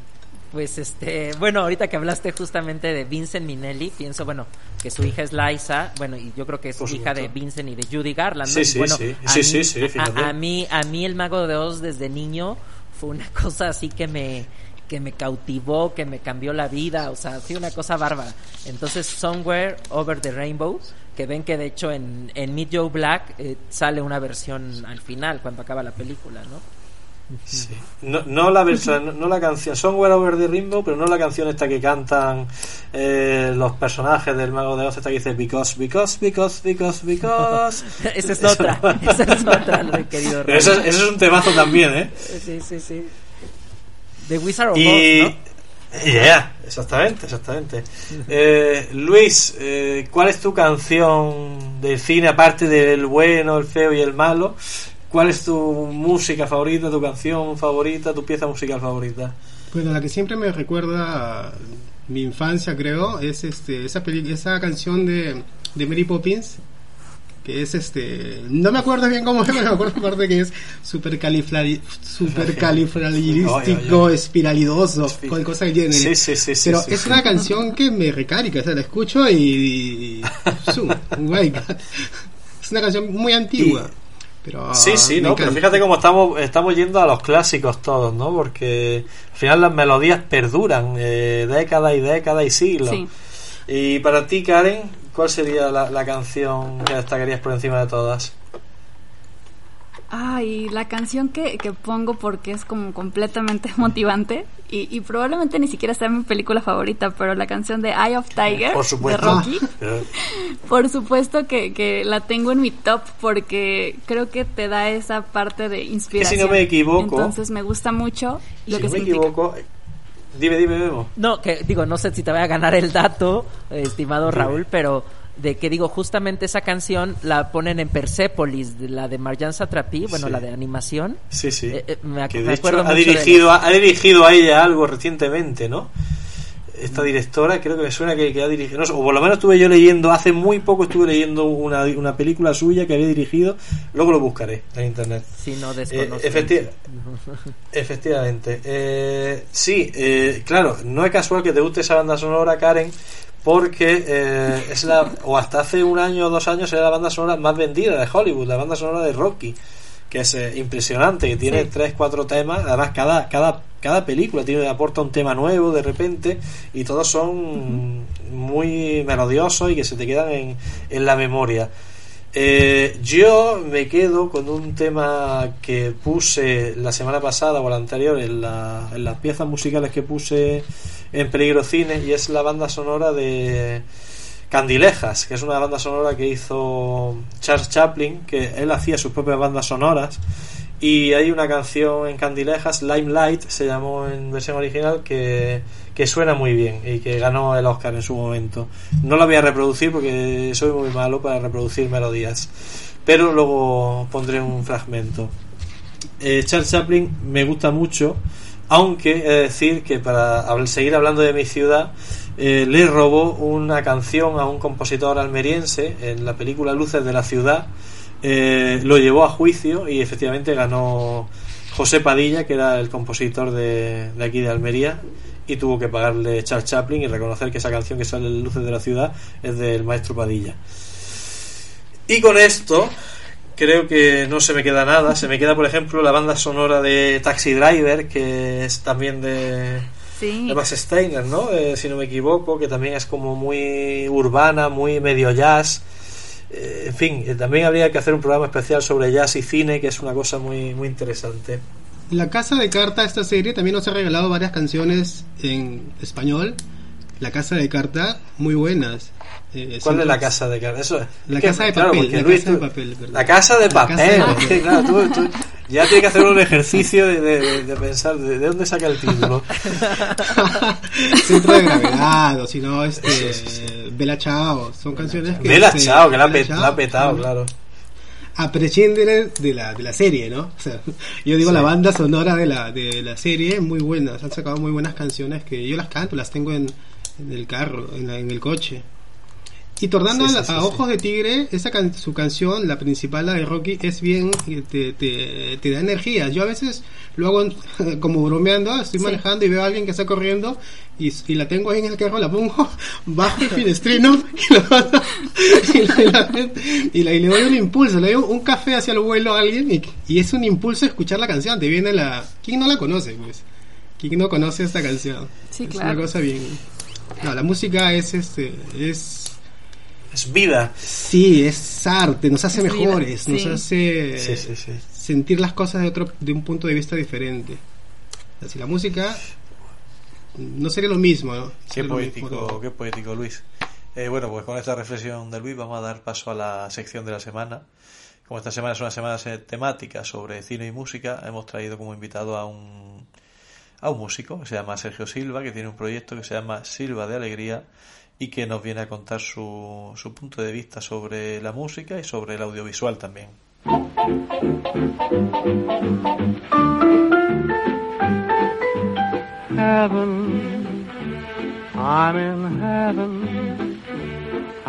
Pues este, bueno, ahorita que hablaste justamente de Vincent Minnelli, pienso, bueno, que su hija es Liza, bueno, y yo creo que es hija de. Vincent y de Judy Garland. ¿no? Sí, sí, bueno, sí. a Sí, mí- sí, sí, a-. A, mí, a mí el Mago de Oz desde niño fue una cosa así que me que me cautivó, que me cambió la vida, o sea, sí una cosa bárbara. Entonces, Somewhere Over the Rainbow, que ven que de hecho en, en Meet Joe Black eh, sale una versión al final, cuando acaba la película, ¿no? Sí. No, no la versión, no, no la canción Somewhere Over the Rainbow, pero no la canción esta que cantan eh, los personajes del Mago de Oz, esta que dice Because, because, because, because, because. esa es otra, esa es otra, querido eso es un temazo también, ¿eh? Sí, sí, sí. The Wizard of Y. Oz, ¿no? Yeah, exactamente, exactamente. Eh, Luis, eh, ¿cuál es tu canción de cine, aparte del bueno, el feo y el malo? ¿Cuál es tu música favorita, tu canción favorita, tu pieza musical favorita? Bueno, la que siempre me recuerda a mi infancia, creo, es este esa peli esa canción de, de Mary Poppins que es este no me acuerdo bien cómo es, pero me acuerdo aparte que es super supercalifragilístico espiralidoso Espi- con cosas que Sí, sí, sí, sí, pero es una canción que me recarga o sea la escucho y, y- guay. es una canción muy antigua pero Sí, sí, ¿no? Pero fíjate cómo estamos, estamos yendo a los clásicos todos, ¿no? Porque al final las melodías perduran eh, décadas y décadas y siglos. Sí. Y para ti, Karen, ¿cuál sería la, la canción que destacarías por encima de todas? Ay, la canción que, que pongo porque es como completamente motivante y, y probablemente ni siquiera sea mi película favorita, pero la canción de Eye of Tiger Por de. Rocky, Pero- por supuesto que, que la tengo en mi top porque creo que te da esa parte de inspiración. si no me equivoco- Entonces me gusta mucho lo si que no me significa. equivoco, dime, dime, Memo. No, que digo, no sé si te voy a ganar el dato, estimado Dime. Raúl, pero de que digo, justamente esa canción la ponen en Persepolis, de la de Marjan Satrapi, bueno, Sí. la de animación. Sí, sí. Eh, eh, me que me de hecho ha de dirigido, ha dirigido a ella algo recientemente, ¿no? esta directora, creo que me suena que, que ha dirigido, no o por lo menos estuve yo leyendo, hace muy poco estuve leyendo una, una película suya que había dirigido, luego lo buscaré en internet. Si no Eh, efecti- efectivamente. Eh, sí, eh, claro, no es casual que te guste esa banda sonora, Karen, porque eh, es la, o hasta hace un año o dos años era la banda sonora más vendida de Hollywood, la banda sonora de Rocky, que es eh, impresionante, que tiene Sí. tres, cuatro temas, además cada, cada, cada película tiene, aporta un tema nuevo de repente y todos son muy melodiosos y que se te quedan en, en la memoria. Eh, yo me quedo con un tema que puse la semana pasada o la anterior en, la- en las piezas musicales que puse en Peligro Cine y es la banda sonora de Candilejas, que es una banda sonora que hizo Charles Chaplin, que él hacía sus propias bandas sonoras y hay una canción en Candilejas, Limelight se llamó en versión original, que, que suena muy bien y que ganó el Oscar en su momento. No la voy a reproducir porque soy muy malo para reproducir melodías, pero luego pondré un fragmento. Eh, Charles Chaplin me gusta mucho, aunque he de decir que para seguir hablando de mi ciudad, eh, le robó una canción a un compositor almeriense en la película Luces de la Ciudad. Eh, lo llevó a juicio y efectivamente ganó José Padilla, que era el compositor de, de aquí de Almería, y tuvo que pagarle Charles Chaplin y reconocer que esa canción que sale en Luces de la Ciudad es del maestro Padilla. Y con esto creo que no se me queda nada. Se me queda, por ejemplo, la banda sonora de Taxi Driver, que es también de, Sí. de Max Steiner, ¿no? Eh, si no me equivoco, que también es como muy urbana, muy medio jazz. Eh, en fin, eh, también habría que hacer un programa especial sobre jazz y cine, que es una cosa muy, muy interesante. La Casa de Carta, esta serie, también nos ha regalado varias canciones en español. La Casa de Carta, muy buenas. Eh, ¿Cuál es la casa de carta? Eso es. La Es que, casa de claro, papel, la Luis, casa de papel, perdón. La casa de La casa papel. de es papel. que, claro, tú, tú ya tienes que hacer un ejercicio de, de- de- de pensar de, de dónde saca el título. Centro de gravedad, o si no, este, Sí, sí, sí. Bella Chao, son canciones que... Vela se- Chao, que la ha, Bella pe- Ciao, la ha petado, claro. a de la, de la serie, ¿no? O sea, yo digo la banda sonora de la, de la serie, muy buenas, han sacado muy buenas canciones que yo las canto, las tengo en, en el carro, en, la- en el coche. Y tornando Sí, sí, a, sí, a sí. Ojos de Tigre, esa can- su canción, la principal, la de Rocky, es bien, eh, te, te, te da energía. Yo a veces lo hago como bromeando, estoy Sí. manejando y veo a alguien que está corriendo y, y la tengo ahí en el carro, la pongo bajo el finestrino y, la- y, la- y la- y la- y le doy un impulso, le doy un café hacia el vuelo a alguien y, y es un impulso escuchar la canción. Te viene la. ¿Quién no la conoce, pues? ¿Quién no conoce esta canción? Sí, es claro. una cosa bien. No, la música es este. es Es vida. Sí, es arte, nos hace Es vida, mejores, nos sí. hace Sí, sí, sí. sentir las cosas de otro de un punto de vista diferente. Así la música no sería lo mismo, ¿no? Qué mismo poético, todo. qué poético, Luis. Eh, bueno, pues con esta reflexión de Luis vamos a dar paso a la sección de la semana. Como esta semana es una semana se- temática sobre cine y música, hemos traído como invitado a un, a un músico que se llama Sergio Silva, que tiene un proyecto que se llama Silva de Alegría y que nos viene a contar su, su punto de vista sobre la música y sobre el audiovisual también.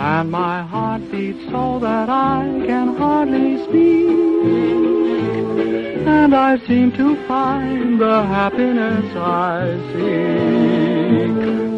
And my heart so that I can hardly speak. And I seem to find the happiness I seek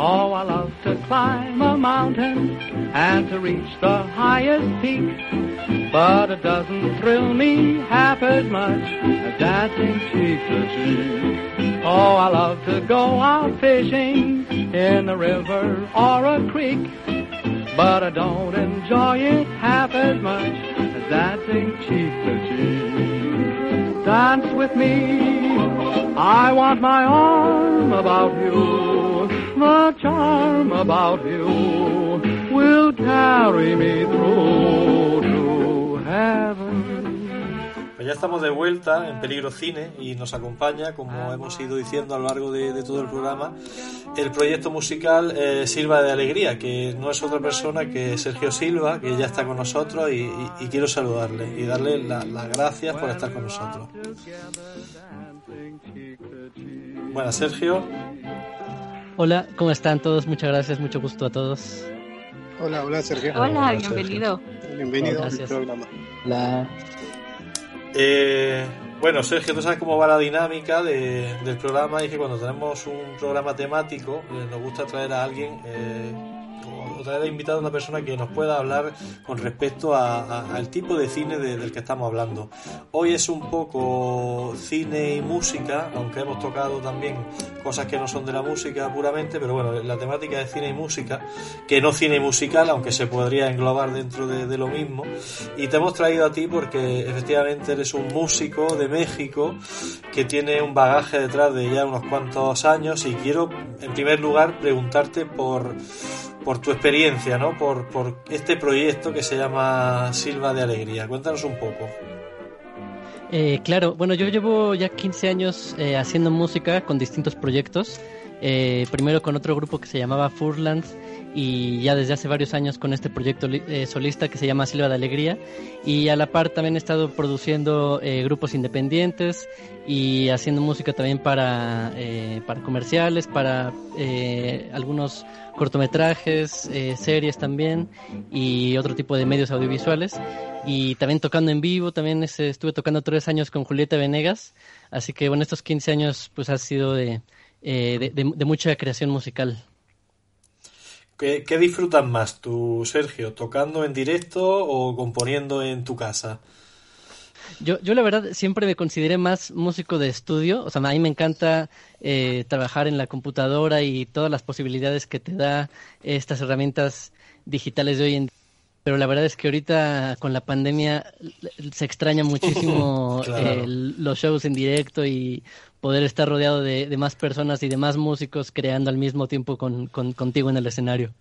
Oh, I love to climb a mountain and to reach the highest peak. But it doesn't thrill me half as much as dancing cheek to cheek. Oh, I love to go out fishing in a river or a creek. But I don't enjoy it half as much as dancing cheek to cheek. Dance with me, I want my arm about you. the charm about you will carry me through to heaven. Pues ya estamos de vuelta en Peligro Cine y nos acompaña, como hemos ido diciendo a lo largo de, de todo el programa, el proyecto musical eh, Silva de Alegría, que no es otra persona que Sergio Silva, que ya está con nosotros y, y- y quiero saludarle y darle la- las gracias por estar con nosotros. Bueno, Sergio, Hola, ¿cómo están todos? Muchas gracias, mucho gusto a todos. Hola, hola Sergio. Hola, bienvenido. Bienvenido al Gracias. programa. La... Eh, bueno, Sergio, tú sabes cómo va la dinámica de- del programa y que cuando tenemos un programa temático eh, nos gusta traer a alguien eh, o traer invitado a una persona que nos pueda hablar con respecto a- a- al tipo de cine de- del que estamos hablando. Hoy es un poco cine y música, aunque hemos tocado también cosas que no son de la música puramente, pero bueno, la temática es cine y música, que no cine musical, aunque se podría englobar dentro de, de lo mismo. Y te hemos traído a ti porque efectivamente eres un músico de México que tiene un bagaje detrás de ya unos cuantos años y quiero en primer lugar preguntarte por, por tu experiencia, ¿no? Por, este proyecto que se llama Silva de Alegría. Cuéntanos un poco. Eh, claro, bueno, yo llevo ya 15 años eh, haciendo música con distintos proyectos. Eh, primero con otro grupo que se llamaba Furland y ya desde hace varios años con este proyecto eh, solista que se llama Silva de Alegría. Y a la par también he estado produciendo eh, grupos independientes y haciendo música también para, eh, para comerciales, para eh, algunos cortometrajes, eh, series también y otro tipo de medios audiovisuales y también tocando en vivo, también estuve tocando tres años con Julieta Venegas, así que bueno, estos 15 años pues ha sido de, eh, de, de- de mucha creación musical. ¿Qué, qué disfrutas más tú, Sergio? ¿Tocando en directo o componiendo en tu casa? Yo, yo la verdad siempre me consideré más músico de estudio, o sea, a mí me encanta eh, trabajar en la computadora y todas las posibilidades que te da estas herramientas digitales de hoy en día. Pero la verdad es que ahorita con la pandemia se extraña muchísimo Claro. eh, los shows en directo y poder estar rodeado de, más personas y de más músicos creando al mismo tiempo con, con- contigo en el escenario.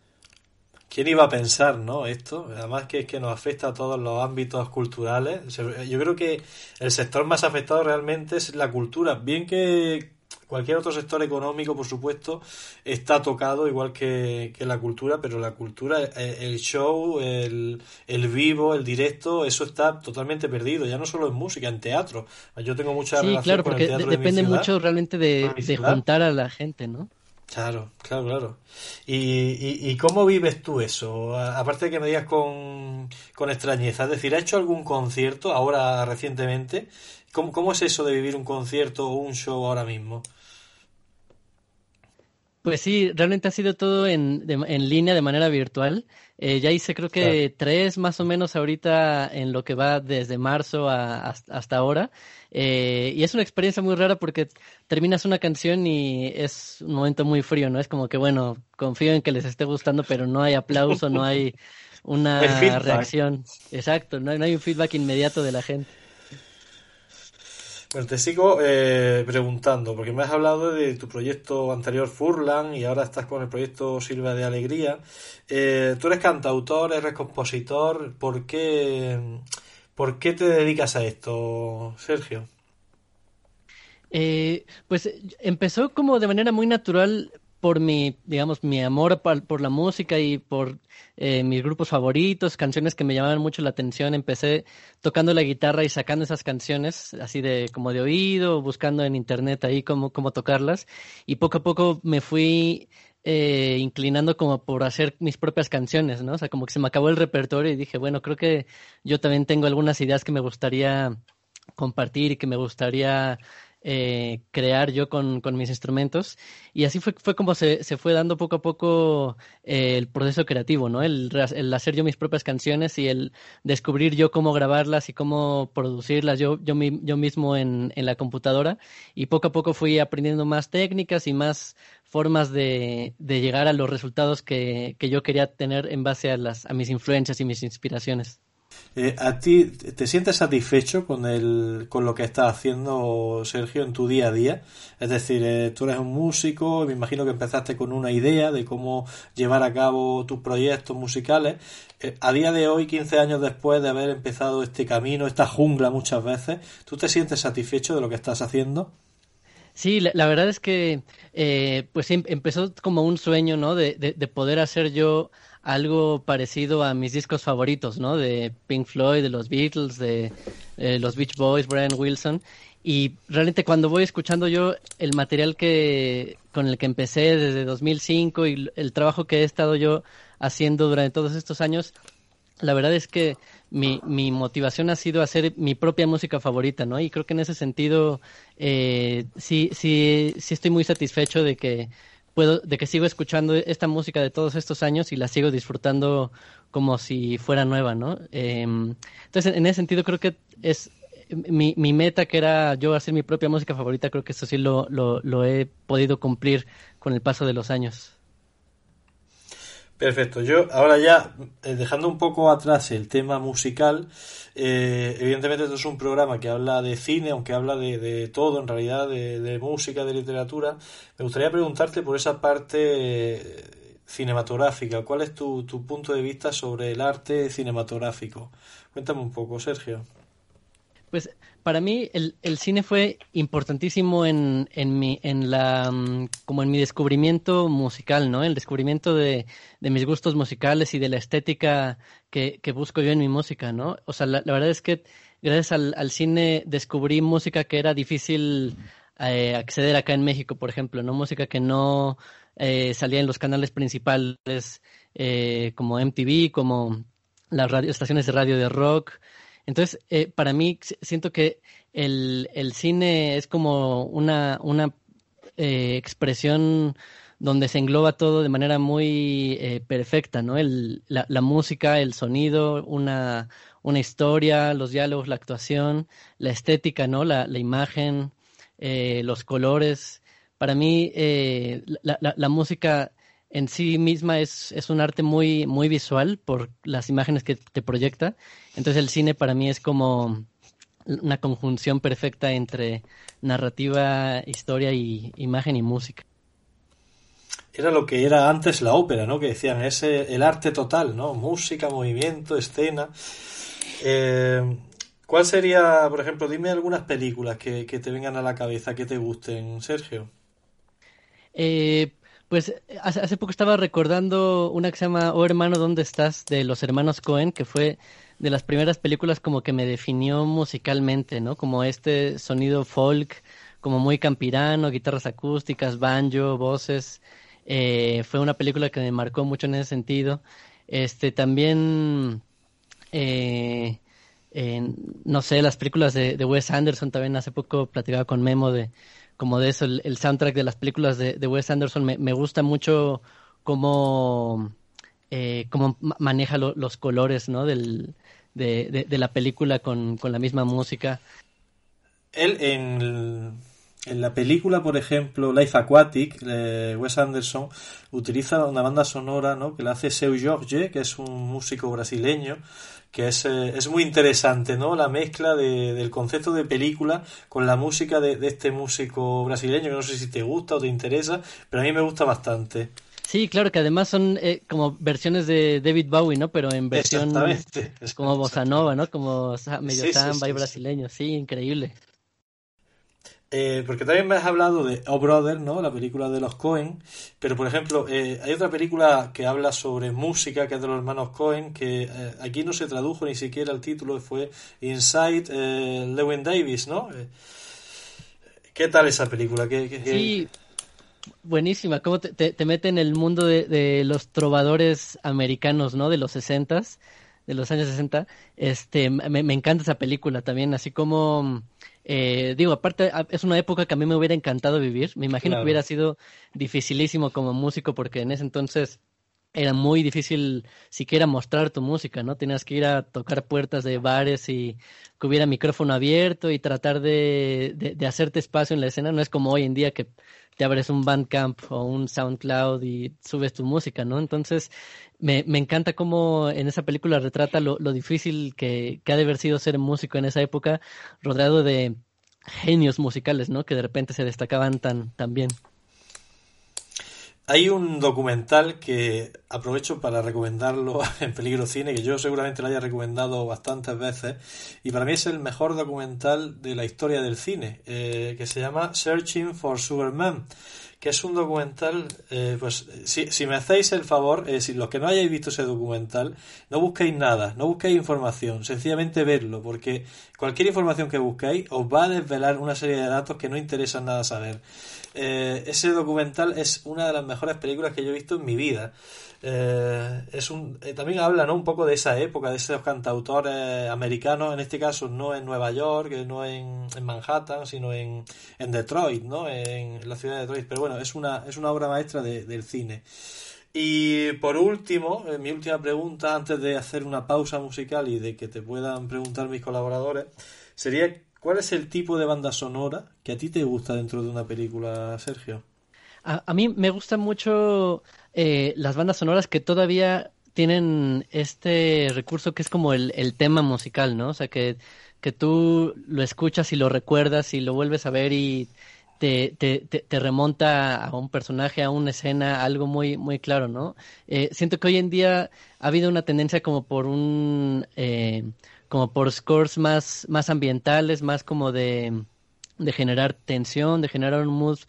¿Quién iba a pensar, no? Esto, además que es que nos afecta a todos los ámbitos culturales. Yo creo que el sector más afectado realmente es la cultura. Bien que cualquier otro sector económico, por supuesto, está tocado igual que, que la cultura, pero la cultura, eh, el show, el, el vivo, el directo, eso está totalmente perdido. Ya no solo en música, en teatro. Yo tengo mucha Sí, relación claro, con el porque teatro de- de mi depende ciudad. mucho realmente de, juntar a la gente, ¿no? Claro, claro, claro. ¿Y, y, y cómo vives tú eso? A- Aparte de que me digas con, con extrañeza, es decir, ¿has hecho algún concierto ahora recientemente? ¿Cómo, ¿Cómo es eso de vivir un concierto o un show ahora mismo? Pues sí, realmente ha sido todo en, de- en línea de manera virtual. Eh, ya hice creo que tres más o menos ahorita en lo que va desde marzo a- hasta, ahora. Eh, y es una experiencia muy rara porque terminas una canción y es un momento muy frío, ¿no? Es como que, bueno, confío en que les esté gustando, pero no hay aplauso, no hay una reacción. Exacto, no hay, no hay un feedback inmediato de la gente. Bueno, te sigo eh, preguntando, porque me has hablado de tu proyecto anterior Furlan y ahora estás con el proyecto Silva de Alegría. Eh, tú eres cantautor, eres compositor, ¿por qué, ¿por qué te dedicas a esto, Sergio? Eh, pues empezó como de manera muy natural por mi, digamos, mi amor por la música y por eh, mis grupos favoritos, canciones que me llamaban mucho la atención. Empecé tocando la guitarra y sacando esas canciones así de como de oído, buscando en internet ahí cómo, cómo tocarlas. Y poco a poco me fui eh, inclinando como por hacer mis propias canciones, ¿no? O sea, como que se me acabó el repertorio y dije, bueno, creo que yo también tengo algunas ideas que me gustaría compartir y que me gustaría eh, crear yo con, con mis instrumentos. Y así fue, fue como se, se fue dando poco a poco eh, el proceso creativo, ¿no? El, el hacer yo mis propias canciones y el descubrir yo cómo grabarlas y cómo producirlas yo, yo, yo mismo en, en la computadora. Y poco a poco fui aprendiendo más técnicas y más formas de, de llegar a los resultados que, que yo quería tener en base a, las, a mis influencias y mis inspiraciones. Eh, ¿A ti te sientes satisfecho con el, con lo que estás haciendo, Sergio, en tu día a día? Es decir, eh, tú eres un músico, me imagino que empezaste con una idea de cómo llevar a cabo tus proyectos musicales. Eh, a día de hoy, 15 años después de haber empezado este camino, esta jungla muchas veces, ¿tú te sientes satisfecho de lo que estás haciendo? Sí, la, la verdad es que eh, pues em- empezó como un sueño, ¿no? De, de, de poder hacer yo algo parecido a mis discos favoritos, ¿no? De Pink Floyd, de los Beatles, de eh, los Beach Boys, Brian Wilson. Y realmente cuando voy escuchando yo el material que con el que empecé desde 2005 y el trabajo que he estado yo haciendo durante todos estos años, la verdad es que mi, mi motivación ha sido hacer mi propia música favorita, ¿no? Y creo que en ese sentido eh, sí, sí, sí estoy muy satisfecho de que puedo, de que sigo escuchando esta música de todos estos años y la sigo disfrutando como si fuera nueva, ¿no? Eh, entonces, en ese sentido creo que es mi, mi meta que era yo hacer mi propia música favorita, creo que esto sí lo, lo he podido cumplir con el paso de los años. Perfecto. Yo ahora ya, eh, dejando un poco atrás el tema musical, eh, evidentemente esto es un programa que habla de cine, aunque habla de, de todo, en realidad, de, de música, de literatura. Me gustaría preguntarte por esa parte eh, cinematográfica. ¿Cuál es tu, tu punto de vista sobre el arte cinematográfico? Cuéntame un poco, Sergio. Pues para mí el, el cine fue importantísimo en, en mi, en la, mm, como en mi descubrimiento musical, ¿no? El descubrimiento de, de mis gustos musicales y de la estética que, que busco yo en mi música, ¿no? O sea, la, verdad es que gracias al, al cine descubrí música que era difícil eh, acceder acá en México, por ejemplo, ¿no? Música que no eh, salía en los canales principales eh, como MTV, como las radio, estaciones de radio de rock. Entonces, eh, para mí siento que el, el cine es como una, una eh, expresión donde se engloba todo de manera muy eh, perfecta, ¿no? El, la, la música, el sonido, una, una historia, los diálogos, la actuación, la estética, ¿no? La, la imagen, eh, los colores. Para mí, eh, la, la música en sí misma es, es un arte muy, muy visual por las imágenes que te proyecta. Entonces el cine para mí es como una conjunción perfecta entre narrativa, historia y imagen y música. Era lo que era antes la ópera, ¿no? Que decían, es eh, el arte total, ¿no? Música, movimiento, escena. Eh, ¿Cuál sería, por ejemplo, dime algunas películas que, que te vengan a la cabeza, que te gusten, Sergio? Eh, pues hace, hace poco estaba recordando una que se llama Oh hermano, ¿dónde estás? de los hermanos Cohen, que fue de las primeras películas como que me definió musicalmente, ¿no? Como este sonido folk, como muy campirano, guitarras acústicas, banjo, voces. Eh, fue una película que me marcó mucho en ese sentido. Este también eh, no sé, las películas de, de Wes Anderson también hace poco platicaba con Memo de como de eso, el, soundtrack de las películas de, Wes Anderson me, me gusta mucho cómo, eh, cómo ma- maneja lo- los colores, ¿no? Del, de, de, de la película con, con la misma música. Él en, en la película, por ejemplo, Life Aquatic, eh, Wes Anderson utiliza una banda sonora, ¿no? que la hace Seu Jorge, que es un músico brasileño, que es, eh, es muy interesante, ¿no? La mezcla de- del concepto de película con la música de, de este músico brasileño, que no sé si te gusta o te interesa, pero a mí me gusta bastante. Sí, claro que además son eh, como versiones de David Bowie, ¿no? Pero en versión Exactamente. como bossa nova, ¿no? Como sa- medio Sí, sí, samba sí, y brasileño. Sí, increíble. Eh, porque también me has hablado de Oh Brother, ¿no? La película de los Cohen. Pero, por ejemplo, eh, hay otra película que habla sobre música, que es de los hermanos Cohen, que eh, aquí no se tradujo ni siquiera el título, fue Inside eh, Lewin Davis, ¿no? ¿Qué tal esa película? ¿Qué, qué- qué- Sí, buenísima. Cómo te, te, te mete en el mundo de, los trovadores americanos, ¿no? De los sesentas, de los años 60. Este, me encanta esa película también, así como, eh, digo, aparte es una época que a mí me hubiera encantado vivir. Me imagino Claro. que hubiera sido dificilísimo como músico porque en ese entonces era muy difícil siquiera mostrar tu música, ¿no? Tenías que ir a tocar puertas de bares y que hubiera micrófono abierto y tratar de, de, de hacerte espacio en la escena. No es como hoy en día que te abres un Bandcamp o un SoundCloud y subes tu música, ¿no? Entonces, me, me encanta cómo en esa película retrata lo, lo difícil que, que ha de haber sido ser músico en esa época, rodeado de genios musicales, ¿no? Que de repente se destacaban tan, tan bien. Hay un documental que aprovecho para recomendarlo en Peligro Cine, que yo seguramente lo haya recomendado bastantes veces, y para mí es el mejor documental de la historia del cine, eh, que se llama Searching for Superman, que es un documental, eh, pues si, si, me hacéis el favor, eh, si los que no hayáis visto ese documental, no busquéis nada, no busquéis información, sencillamente verlo, porque cualquier información que busquéis os va a desvelar una serie de datos que no interesan nada saber. Eh, ese documental es una de las mejores películas que yo he visto en mi vida. Eh, es un, eh, también habla ¿no? un poco de esa época, de esos cantautores americanos, en este caso no en Nueva York, no en, Manhattan, sino en, en Detroit, ¿no? En, la ciudad de Detroit. Pero bueno, es una, es una obra maestra de, del cine. Y por último, mi última pregunta, antes de hacer una pausa musical y de que te puedan preguntar mis colaboradores, sería ¿Cuál es el tipo de banda sonora que a ti te gusta dentro de una película, Sergio? A, a mí me gustan mucho eh, las bandas sonoras que todavía tienen este recurso que es como el, tema musical, ¿no? O sea, que, que tú lo escuchas y lo recuerdas y lo vuelves a ver y te, te, te, te, remonta a un personaje, a una escena, algo muy, muy claro, ¿no? Eh, siento que hoy en día ha habido una tendencia como por un... Eh, como por scores más, más ambientales, más como de, de generar tensión, de generar un mood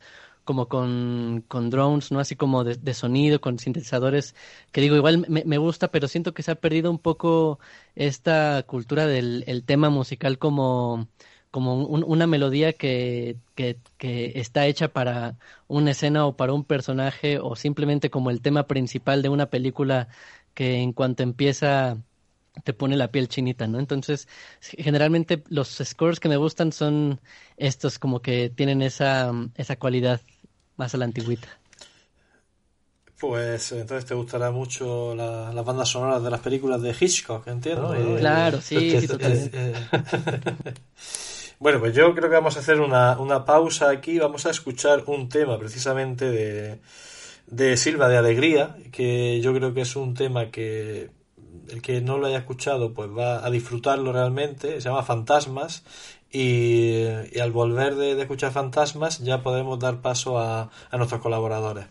como con, con drones, ¿no? Así como de, de, sonido, con sintetizadores, que digo, igual me, me, gusta, pero siento que se ha perdido un poco esta cultura del el tema musical como, como un, una melodía que, que, que está hecha para una escena o para un personaje o simplemente como el tema principal de una película que en cuanto empieza te pone la piel chinita, ¿no? Entonces, generalmente los scores que me gustan son estos como que tienen esa, esa cualidad más a la antigüita. Pues entonces te gustará mucho la, las bandas sonoras de las películas de Hitchcock, entiendo. ¿no? Claro, sí, sí, totalmente. bueno, pues yo creo que vamos a hacer una, una pausa aquí. Vamos a escuchar un tema precisamente de, de Silva de Alegría, que yo creo que es un tema que el que no lo haya escuchado pues va a disfrutarlo realmente, se llama Fantasmas y, al volver de, de, escuchar Fantasmas ya podemos dar paso a, a nuestros colaboradores.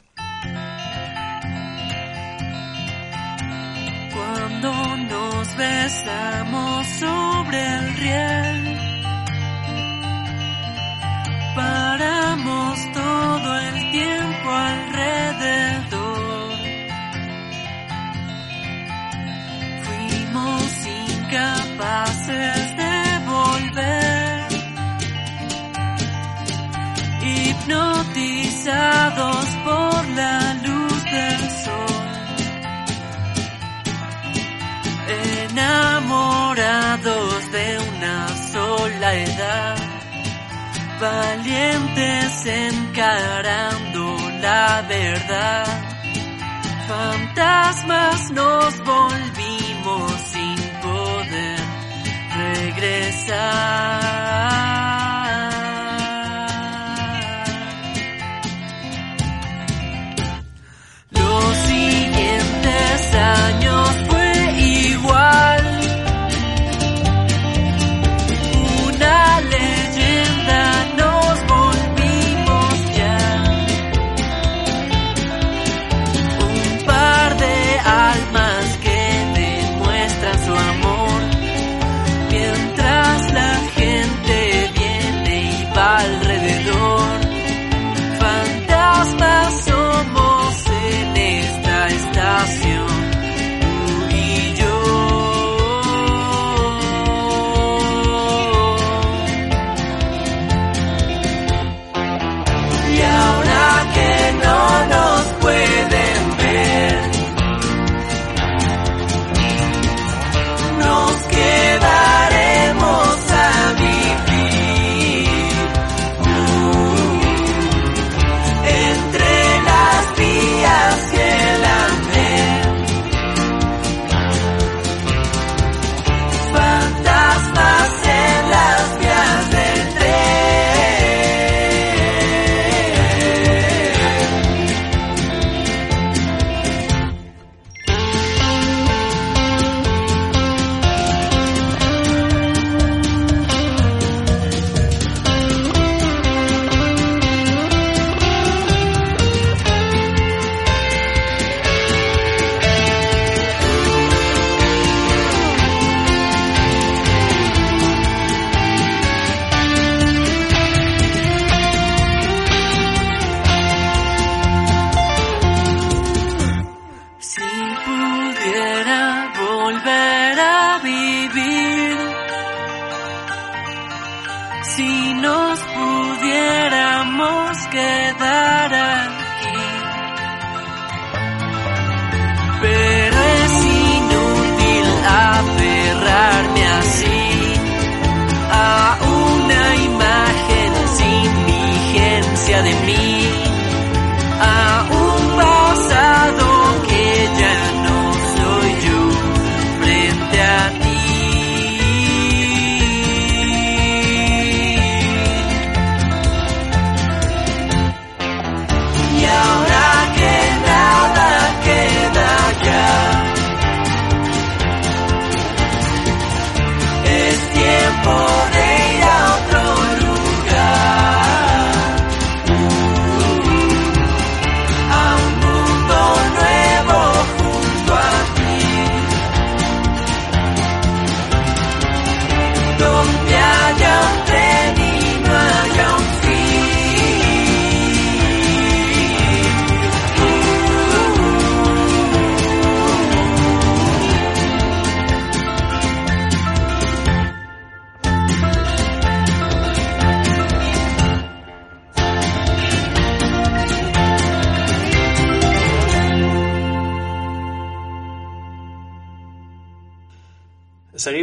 Cuando nos besamos sobre el riel, paramos todo el tiempo alrededor. Incapaces de volver, hipnotizados por la luz del sol, enamorados de una sola edad, valientes encarando la verdad. Fantasmas nos volvimos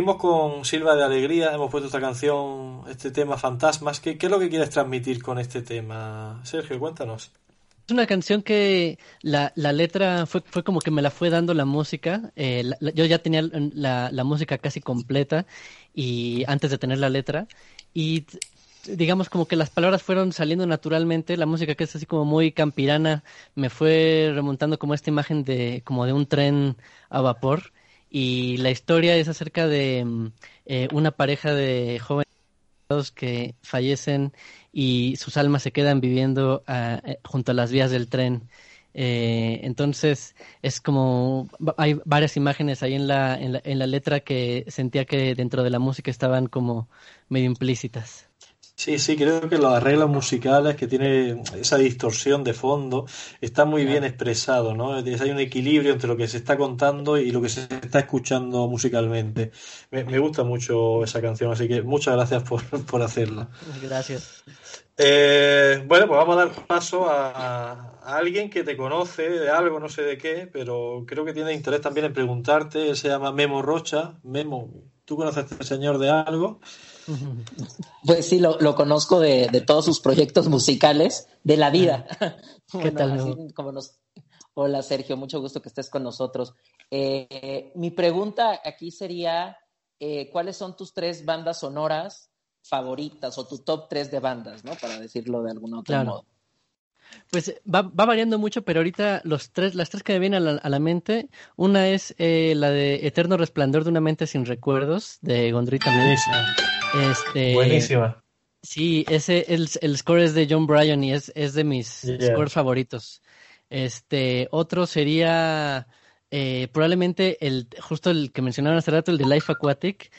Seguimos con Silva de Alegría. Hemos puesto esta canción, este tema Fantasmas. ¿Qué, es lo que quieres transmitir con este tema? Sergio, cuéntanos. Es una canción que la, la letra fue, fue como que me la fue dando la música. Eh, yo ya tenía la, música casi completa y antes de tener la letra. Y digamos como que las palabras fueron saliendo naturalmente. La música que es así como muy campirana me fue remontando como esta imagen de como de un tren a vapor. Y la historia es acerca de mm, eh, una pareja de jóvenes que fallecen y sus almas se quedan viviendo ah, eh, junto a las vías del tren. Eh, entonces es como hay varias imágenes ahí en la, en la en la letra que sentía que dentro de la música estaban como medio implícitas. Sí, sí, creo que los arreglos musicales que tiene esa distorsión de fondo está muy bien expresado, ¿no? Hay un equilibrio entre lo que se está contando y lo que se está escuchando musicalmente. Me, me gusta mucho esa canción, así que muchas gracias por, por hacerla. Gracias. Eh, bueno, pues vamos a dar paso a, a alguien que te conoce de algo, no sé de qué, pero creo que tiene interés también en preguntarte. Él se llama Memo Rocha. Memo, ¿tú conoces a este señor de algo? Pues sí, lo, lo conozco de, de todos sus proyectos musicales de la vida. ¿Qué tal, así como nos- Hola Sergio, mucho gusto que estés con nosotros. Eh, mi pregunta aquí sería, eh, ¿cuáles son tus tres bandas sonoras favoritas o tu top tres de bandas, ¿no? Para decirlo de algún otro Claro. modo. Pues va, va variando mucho, pero ahorita los tres, las tres que me vienen a la, a la mente, una es eh, la de Eterno Resplandor de una mente sin recuerdos, de Gondrita. Buenísima. Este, Buenísima. Sí, ese, el, el score es de John Bryan y es, es de mis Yeah. scores favoritos. Este, otro sería eh, probablemente el, justo el que mencionaron hace rato, el de Life Aquatic.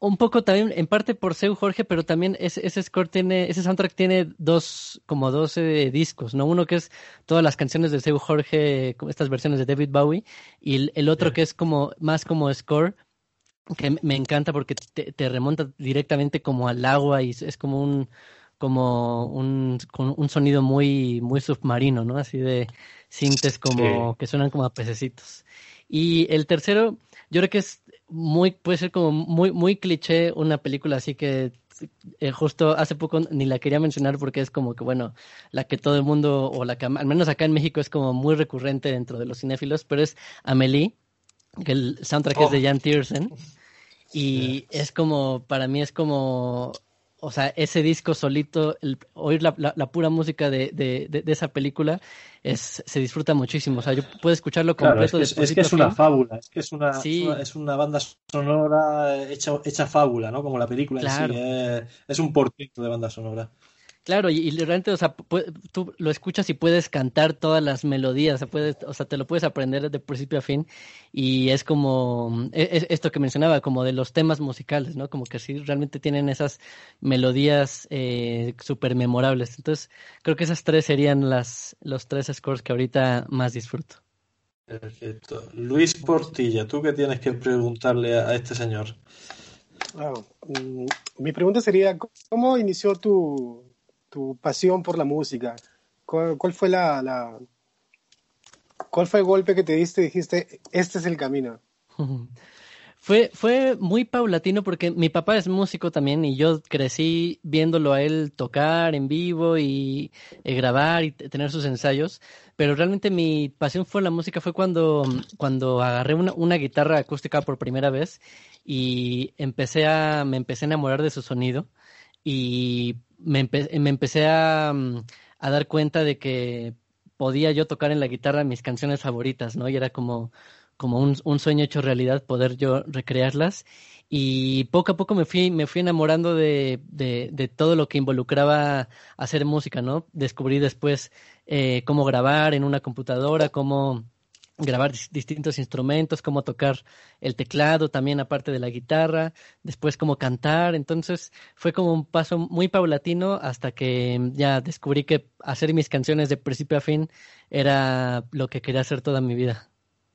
Un poco también, en parte por Seu Jorge, pero también ese, ese score tiene, ese soundtrack tiene dos, como 12 discos, ¿no? Uno que es todas las canciones de Seu Jorge, estas versiones de David Bowie, y el, el otro que es como, más como score, que me- encanta porque te, te remonta directamente como al agua y es, es como un como un, con un sonido muy muy submarino, ¿no? Así de sintes como Sí. que suenan como a pececitos. Y el tercero, yo creo que es muy puede ser como muy muy cliché una película así que eh, justo hace poco ni la quería mencionar porque es como que bueno, la que todo el mundo o la que al menos acá en México es como muy recurrente dentro de los cinéfilos, pero es Amélie que el soundtrack es de Oh. Jan Tiersen y es como, para mí es como, o sea, ese disco solito, el, oír la, la, la pura música de, de, de, de esa película es, se disfruta muchísimo, o sea, yo puedo escucharlo Claro, es completo que es, que es una fábula, es que es una, Sí. es una, es una banda sonora hecha, hecha fábula, ¿no? Como la película Claro. en sí, es, es un portento de banda sonora. Claro, y, realmente, o sea, tú lo escuchas y puedes cantar todas las melodías, o sea, puedes, o sea, te lo puedes aprender de principio a fin y es como e, e, esto que mencionaba, como de los temas musicales, ¿no? Como que sí, realmente tienen esas melodías eh, súper memorables. Entonces, creo que esas tres serían las los tres scores que ahorita más disfruto. Perfecto. Luis Portilla, ¿tú qué tienes que preguntarle a, a este señor? Wow. Mm, mi pregunta sería, ¿cómo inició tu, tu pasión por la música? ¿Cuál, fue la, cuál fue el golpe que te diste y dijiste, este es el camino? Fue, fue, muy paulatino porque mi papá es músico también y yo crecí viéndolo a él tocar en vivo y, y grabar y tener sus ensayos, pero realmente mi pasión fue la música, fue cuando, cuando agarré una, una, guitarra acústica por primera vez y empecé a, me empecé a enamorar de su sonido y me, empe me empecé a, mm, a dar cuenta de que podía yo tocar en la guitarra mis canciones favoritas, ¿no? Y era como, como un, un, sueño hecho realidad poder yo recrearlas. Y poco a poco me fui, me fui enamorando de, de, de todo lo que involucraba hacer música, ¿no? Descubrí después eh, cómo grabar en una computadora, cómo grabar distintos instrumentos, cómo tocar el teclado también aparte de la guitarra, después cómo cantar. Entonces fue como un paso muy paulatino hasta que ya descubrí que hacer mis canciones de principio a fin era lo que quería hacer toda mi vida.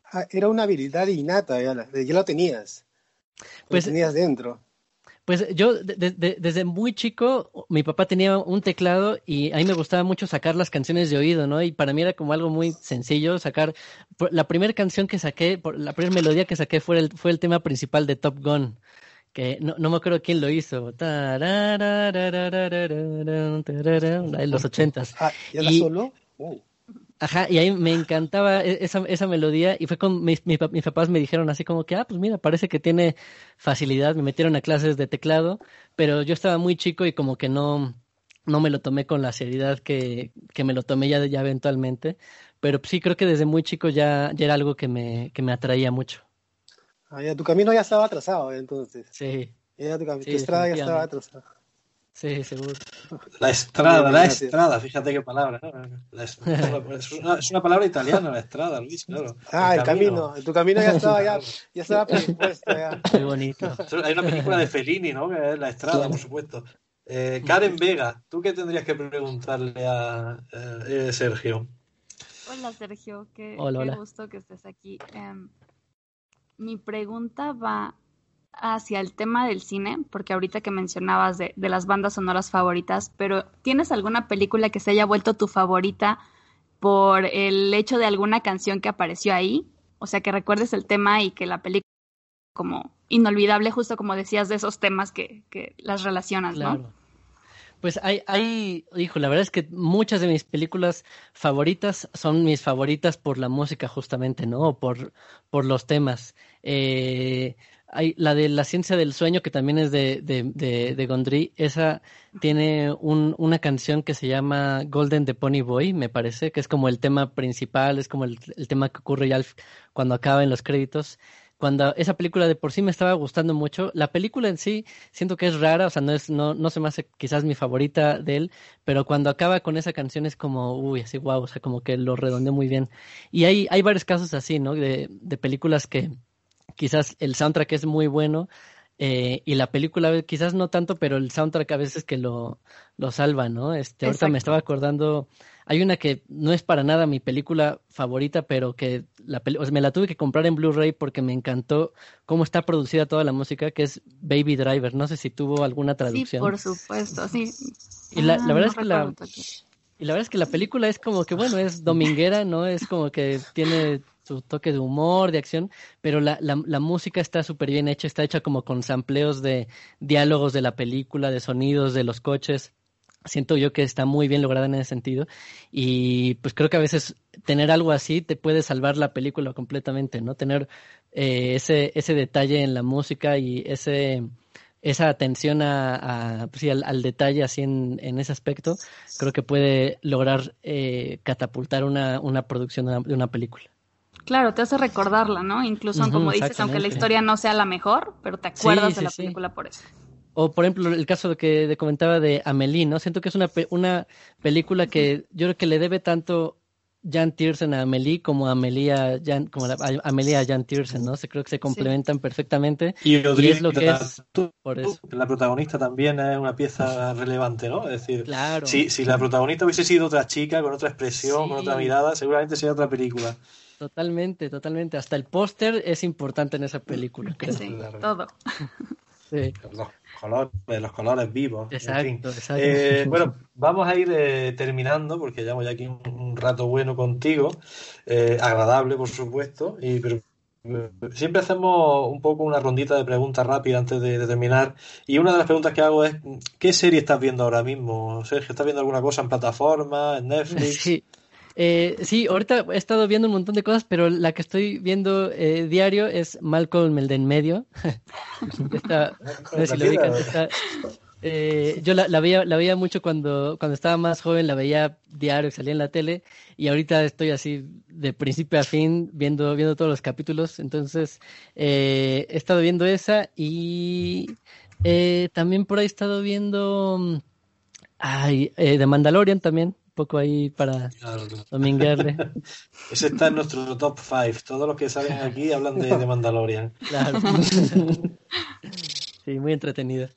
Ah, era una habilidad innata, ya, la, lo tenías. Lo pues, tenías dentro. Pues yo desde muy chico, mi papá tenía un teclado y a mí me gustaba mucho sacar las canciones de oído, ¿no? Y para mí era como algo muy sencillo sacar. La primera canción que saqué, la primera melodía que saqué fue el, fue el tema principal de Top Gun que no, no, me acuerdo quién lo hizo. En los ochentas. Ah, ¿Ya la y, solo? Uh. Ajá, y ahí me encantaba e-, esa, esa melodía y fue con mis, mis, papás me dijeron así como que, ah, pues mira, parece que tiene facilidad, me metieron a clases de teclado, pero yo estaba muy chico y como que no, no me lo tomé con la seriedad que, que me lo tomé ya, ya eventualmente, pero sí creo que desde muy chico ya, ya era algo que me, que me atraía mucho. Ah, ya, tu camino ya estaba atrasado entonces. Sí. Ya tu, camino, tu estrada ya estaba atrasada sí, seguro. La estrada, la estrada, fíjate qué palabra. ¿no? La es, es una, es una palabra italiana, la estrada, Luis, claro. Ah, el camino. Tu camino ya estaba, ya, ya estaba predispuesto. Ya. Muy bonito. Hay una película de Fellini, ¿no? Que es La Estrada, por supuesto. Eh, Karen Vega, ¿tú qué tendrías que preguntarle a eh, eh, Sergio? Hola Sergio, qué, Hola, qué hola. gusto que estés aquí. Em, mi pregunta va hacia el tema del cine, porque ahorita que mencionabas de, de las bandas sonoras favoritas, pero ¿tienes alguna película que se haya vuelto tu favorita por el hecho de alguna canción que apareció ahí? O sea, que recuerdes el tema y que la película como inolvidable, justo como decías, de esos temas que, las relacionas, ¿no? Claro. Pues hay, hay, hijo, la verdad es que muchas de mis películas favoritas son mis favoritas por la música justamente, ¿no? Por, por los temas. Eh, hay la de La ciencia del sueño, que también es de, de, de, de Gondry, esa tiene un, una canción que se llama Golden the Pony Boy, me parece, que es como el tema principal, es como el, el tema que ocurre ya cuando acaba en los créditos cuando esa película de por sí me estaba gustando mucho, la película en sí siento que es rara, o sea, no es, no, no se me hace quizás mi favorita de él, pero cuando acaba con esa canción es como, uy, así wow, o sea, como que lo redondeó muy bien. Y hay, hay varios casos así, ¿no? De, de películas que quizás el soundtrack es muy bueno, eh, y la película quizás no tanto, pero el soundtrack a veces que lo, lo salva, ¿no? Este, ahorita me estaba acordando, hay una que no es para nada mi película favorita, pero que la peli- o sea, me la tuve que comprar en Blu-ray porque me encantó cómo está producida toda la música, que es Baby Driver. No sé si tuvo alguna Sí, traducción. por supuesto, sí. Y la- Ah, la verdad no es que la- Y la verdad es que la película es como que, bueno, es dominguera, ¿no? Es como que tiene su toque de humor, de acción, pero la, la, música está súper bien hecha, está hecha como con sampleos de diálogos de la película, de sonidos de los coches. Siento yo que está muy bien lograda en ese sentido y pues creo que a veces tener algo así te puede salvar la película completamente, ¿no? Tener eh, ese, ese detalle en la música y ese esa atención a, pues al, al detalle así en, ese aspecto, creo que puede lograr eh, catapultar una, producción de una película. Claro, te hace recordarla, ¿no? Incluso, como dices, aunque la historia no sea la mejor, pero te acuerdas Sí, de la sí. película por eso. O por ejemplo, el caso de que de comentaba de Amelie, ¿no? Siento que es una, pe- una película que yo creo que le debe tanto Jan Tiersen a Amelie como Amelie a Jan, como la- a Amelie a Jan Tiersen, ¿no? Se creo que se complementan perfectamente. Y Y es lo que Odrina es por eso. la protagonista también es una pieza relevante, ¿no? Es decir, Claro. si, si la protagonista hubiese sido otra chica, con otra expresión, con otra mirada, seguramente sería otra película. Totalmente, totalmente. Hasta el póster es importante en esa película, creo. Sí, Claro. todo. Sí. Los colores, los colores vivos. en Exacto, fin. exacto. Eh, bueno, vamos a ir eh, terminando porque llevamos ya aquí un, un rato bueno contigo, eh, agradable por supuesto, y pero eh, siempre hacemos un poco una rondita de preguntas rápidas antes de, de terminar. Y una de las preguntas que hago es ¿qué serie estás viendo ahora mismo, Sergio? ¿Estás viendo alguna cosa en plataforma, en Netflix? Sí. Eh, sí, ahorita he estado viendo un montón de cosas, pero la que estoy viendo eh, diario es Malcolm el de en medio. Esta- no sé si lo ubican, esta- eh, yo la, la veía, la veía mucho cuando, cuando estaba más joven, la veía diario, salía en la tele, y ahorita estoy así de principio a fin viendo, viendo todos los capítulos. Entonces, eh, he estado viendo esa y eh, también por ahí he estado viendo mm, ay, eh, The Mandalorian también, poco ahí para Claro, claro. dominguearle. Ese está en nuestro top 5. Todos los que salen aquí hablan de, de Mandalorian. Claro. Sí, muy entretenida.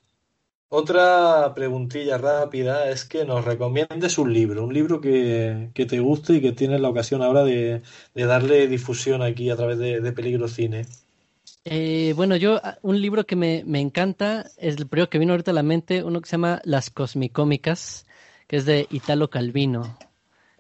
Otra preguntilla rápida es que nos recomiendes un libro, un libro que, que te guste y que tienes la ocasión ahora de, de darle difusión aquí a través de, de Peligro Cine. Eh, bueno, yo, ah, un libro que me, me encanta es el primero que vino ahorita a la mente, uno que se llama Las Cosmicómicas, que es de Italo Calvino.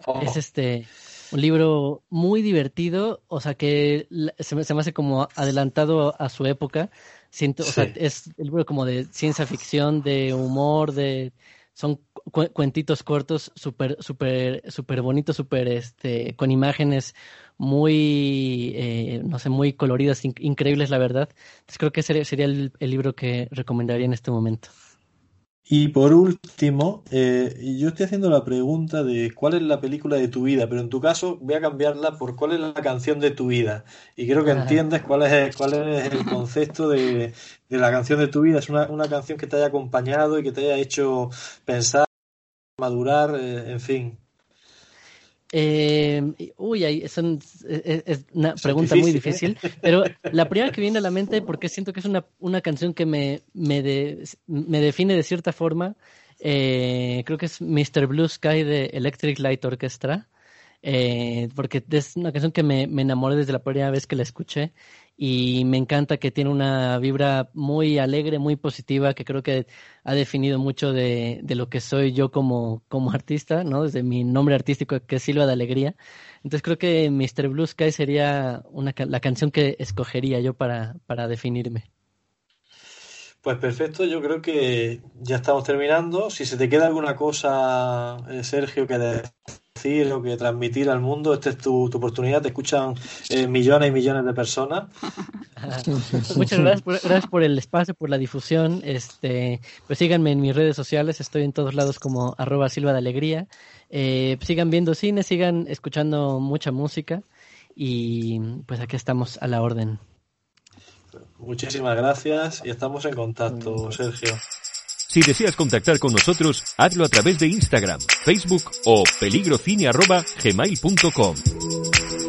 Oh, Es este un libro muy divertido, o sea que se me, se me hace como adelantado a su época. Siento, o sea, es el libro como de ciencia ficción, de humor, de son cu- cuentitos cortos súper súper súper bonitos, súper este con imágenes muy eh, no sé, muy coloridas, in- increíbles la verdad. Entonces creo que ese sería el, el libro que recomendaría en este momento. Y por último, eh, yo estoy haciendo la pregunta de cuál es la película de tu vida, pero en tu caso voy a cambiarla por cuál es la canción de tu vida. Y creo que entiendes cuál es, cuál es el concepto de, de la canción de tu vida. Es una, una canción que te haya acompañado y que te haya hecho pensar, madurar, eh, en fin. Eh, uy, es, un- es- es una pregunta muy difícil, difícil, pero la primera que viene a la mente, porque siento que es una, una canción que me, me, de- me define de cierta forma, eh, creo que es Mr. Blue Sky de Electric Light Orchestra, eh, porque es una canción que me, me enamoré desde la primera vez que la escuché y me encanta que tiene una vibra muy alegre, muy positiva, que creo que ha definido mucho de, de lo que soy yo como, como artista, ¿no? Desde mi nombre artístico que es Silva de Alegría. Entonces creo que Mr. Blue Sky sería una, la canción que escogería yo para, para definirme. Pues perfecto, yo creo que ya estamos terminando. Si se te queda alguna cosa, eh, Sergio, que decir o que transmitir al mundo, esta es tu, tu oportunidad. Te escuchan eh, millones y millones de personas. Muchas gracias por, gracias por el espacio, por la difusión. Este, pues síganme en mis redes sociales, estoy en todos lados como arroba Silva de Alegría. Eh, pues sigan viendo cine, sigan escuchando mucha música y pues aquí estamos a la orden. Muchísimas gracias y estamos en contacto, Sergio. Si deseas contactar con nosotros, hazlo a través de Instagram, Facebook o peligrocine.gmail.com.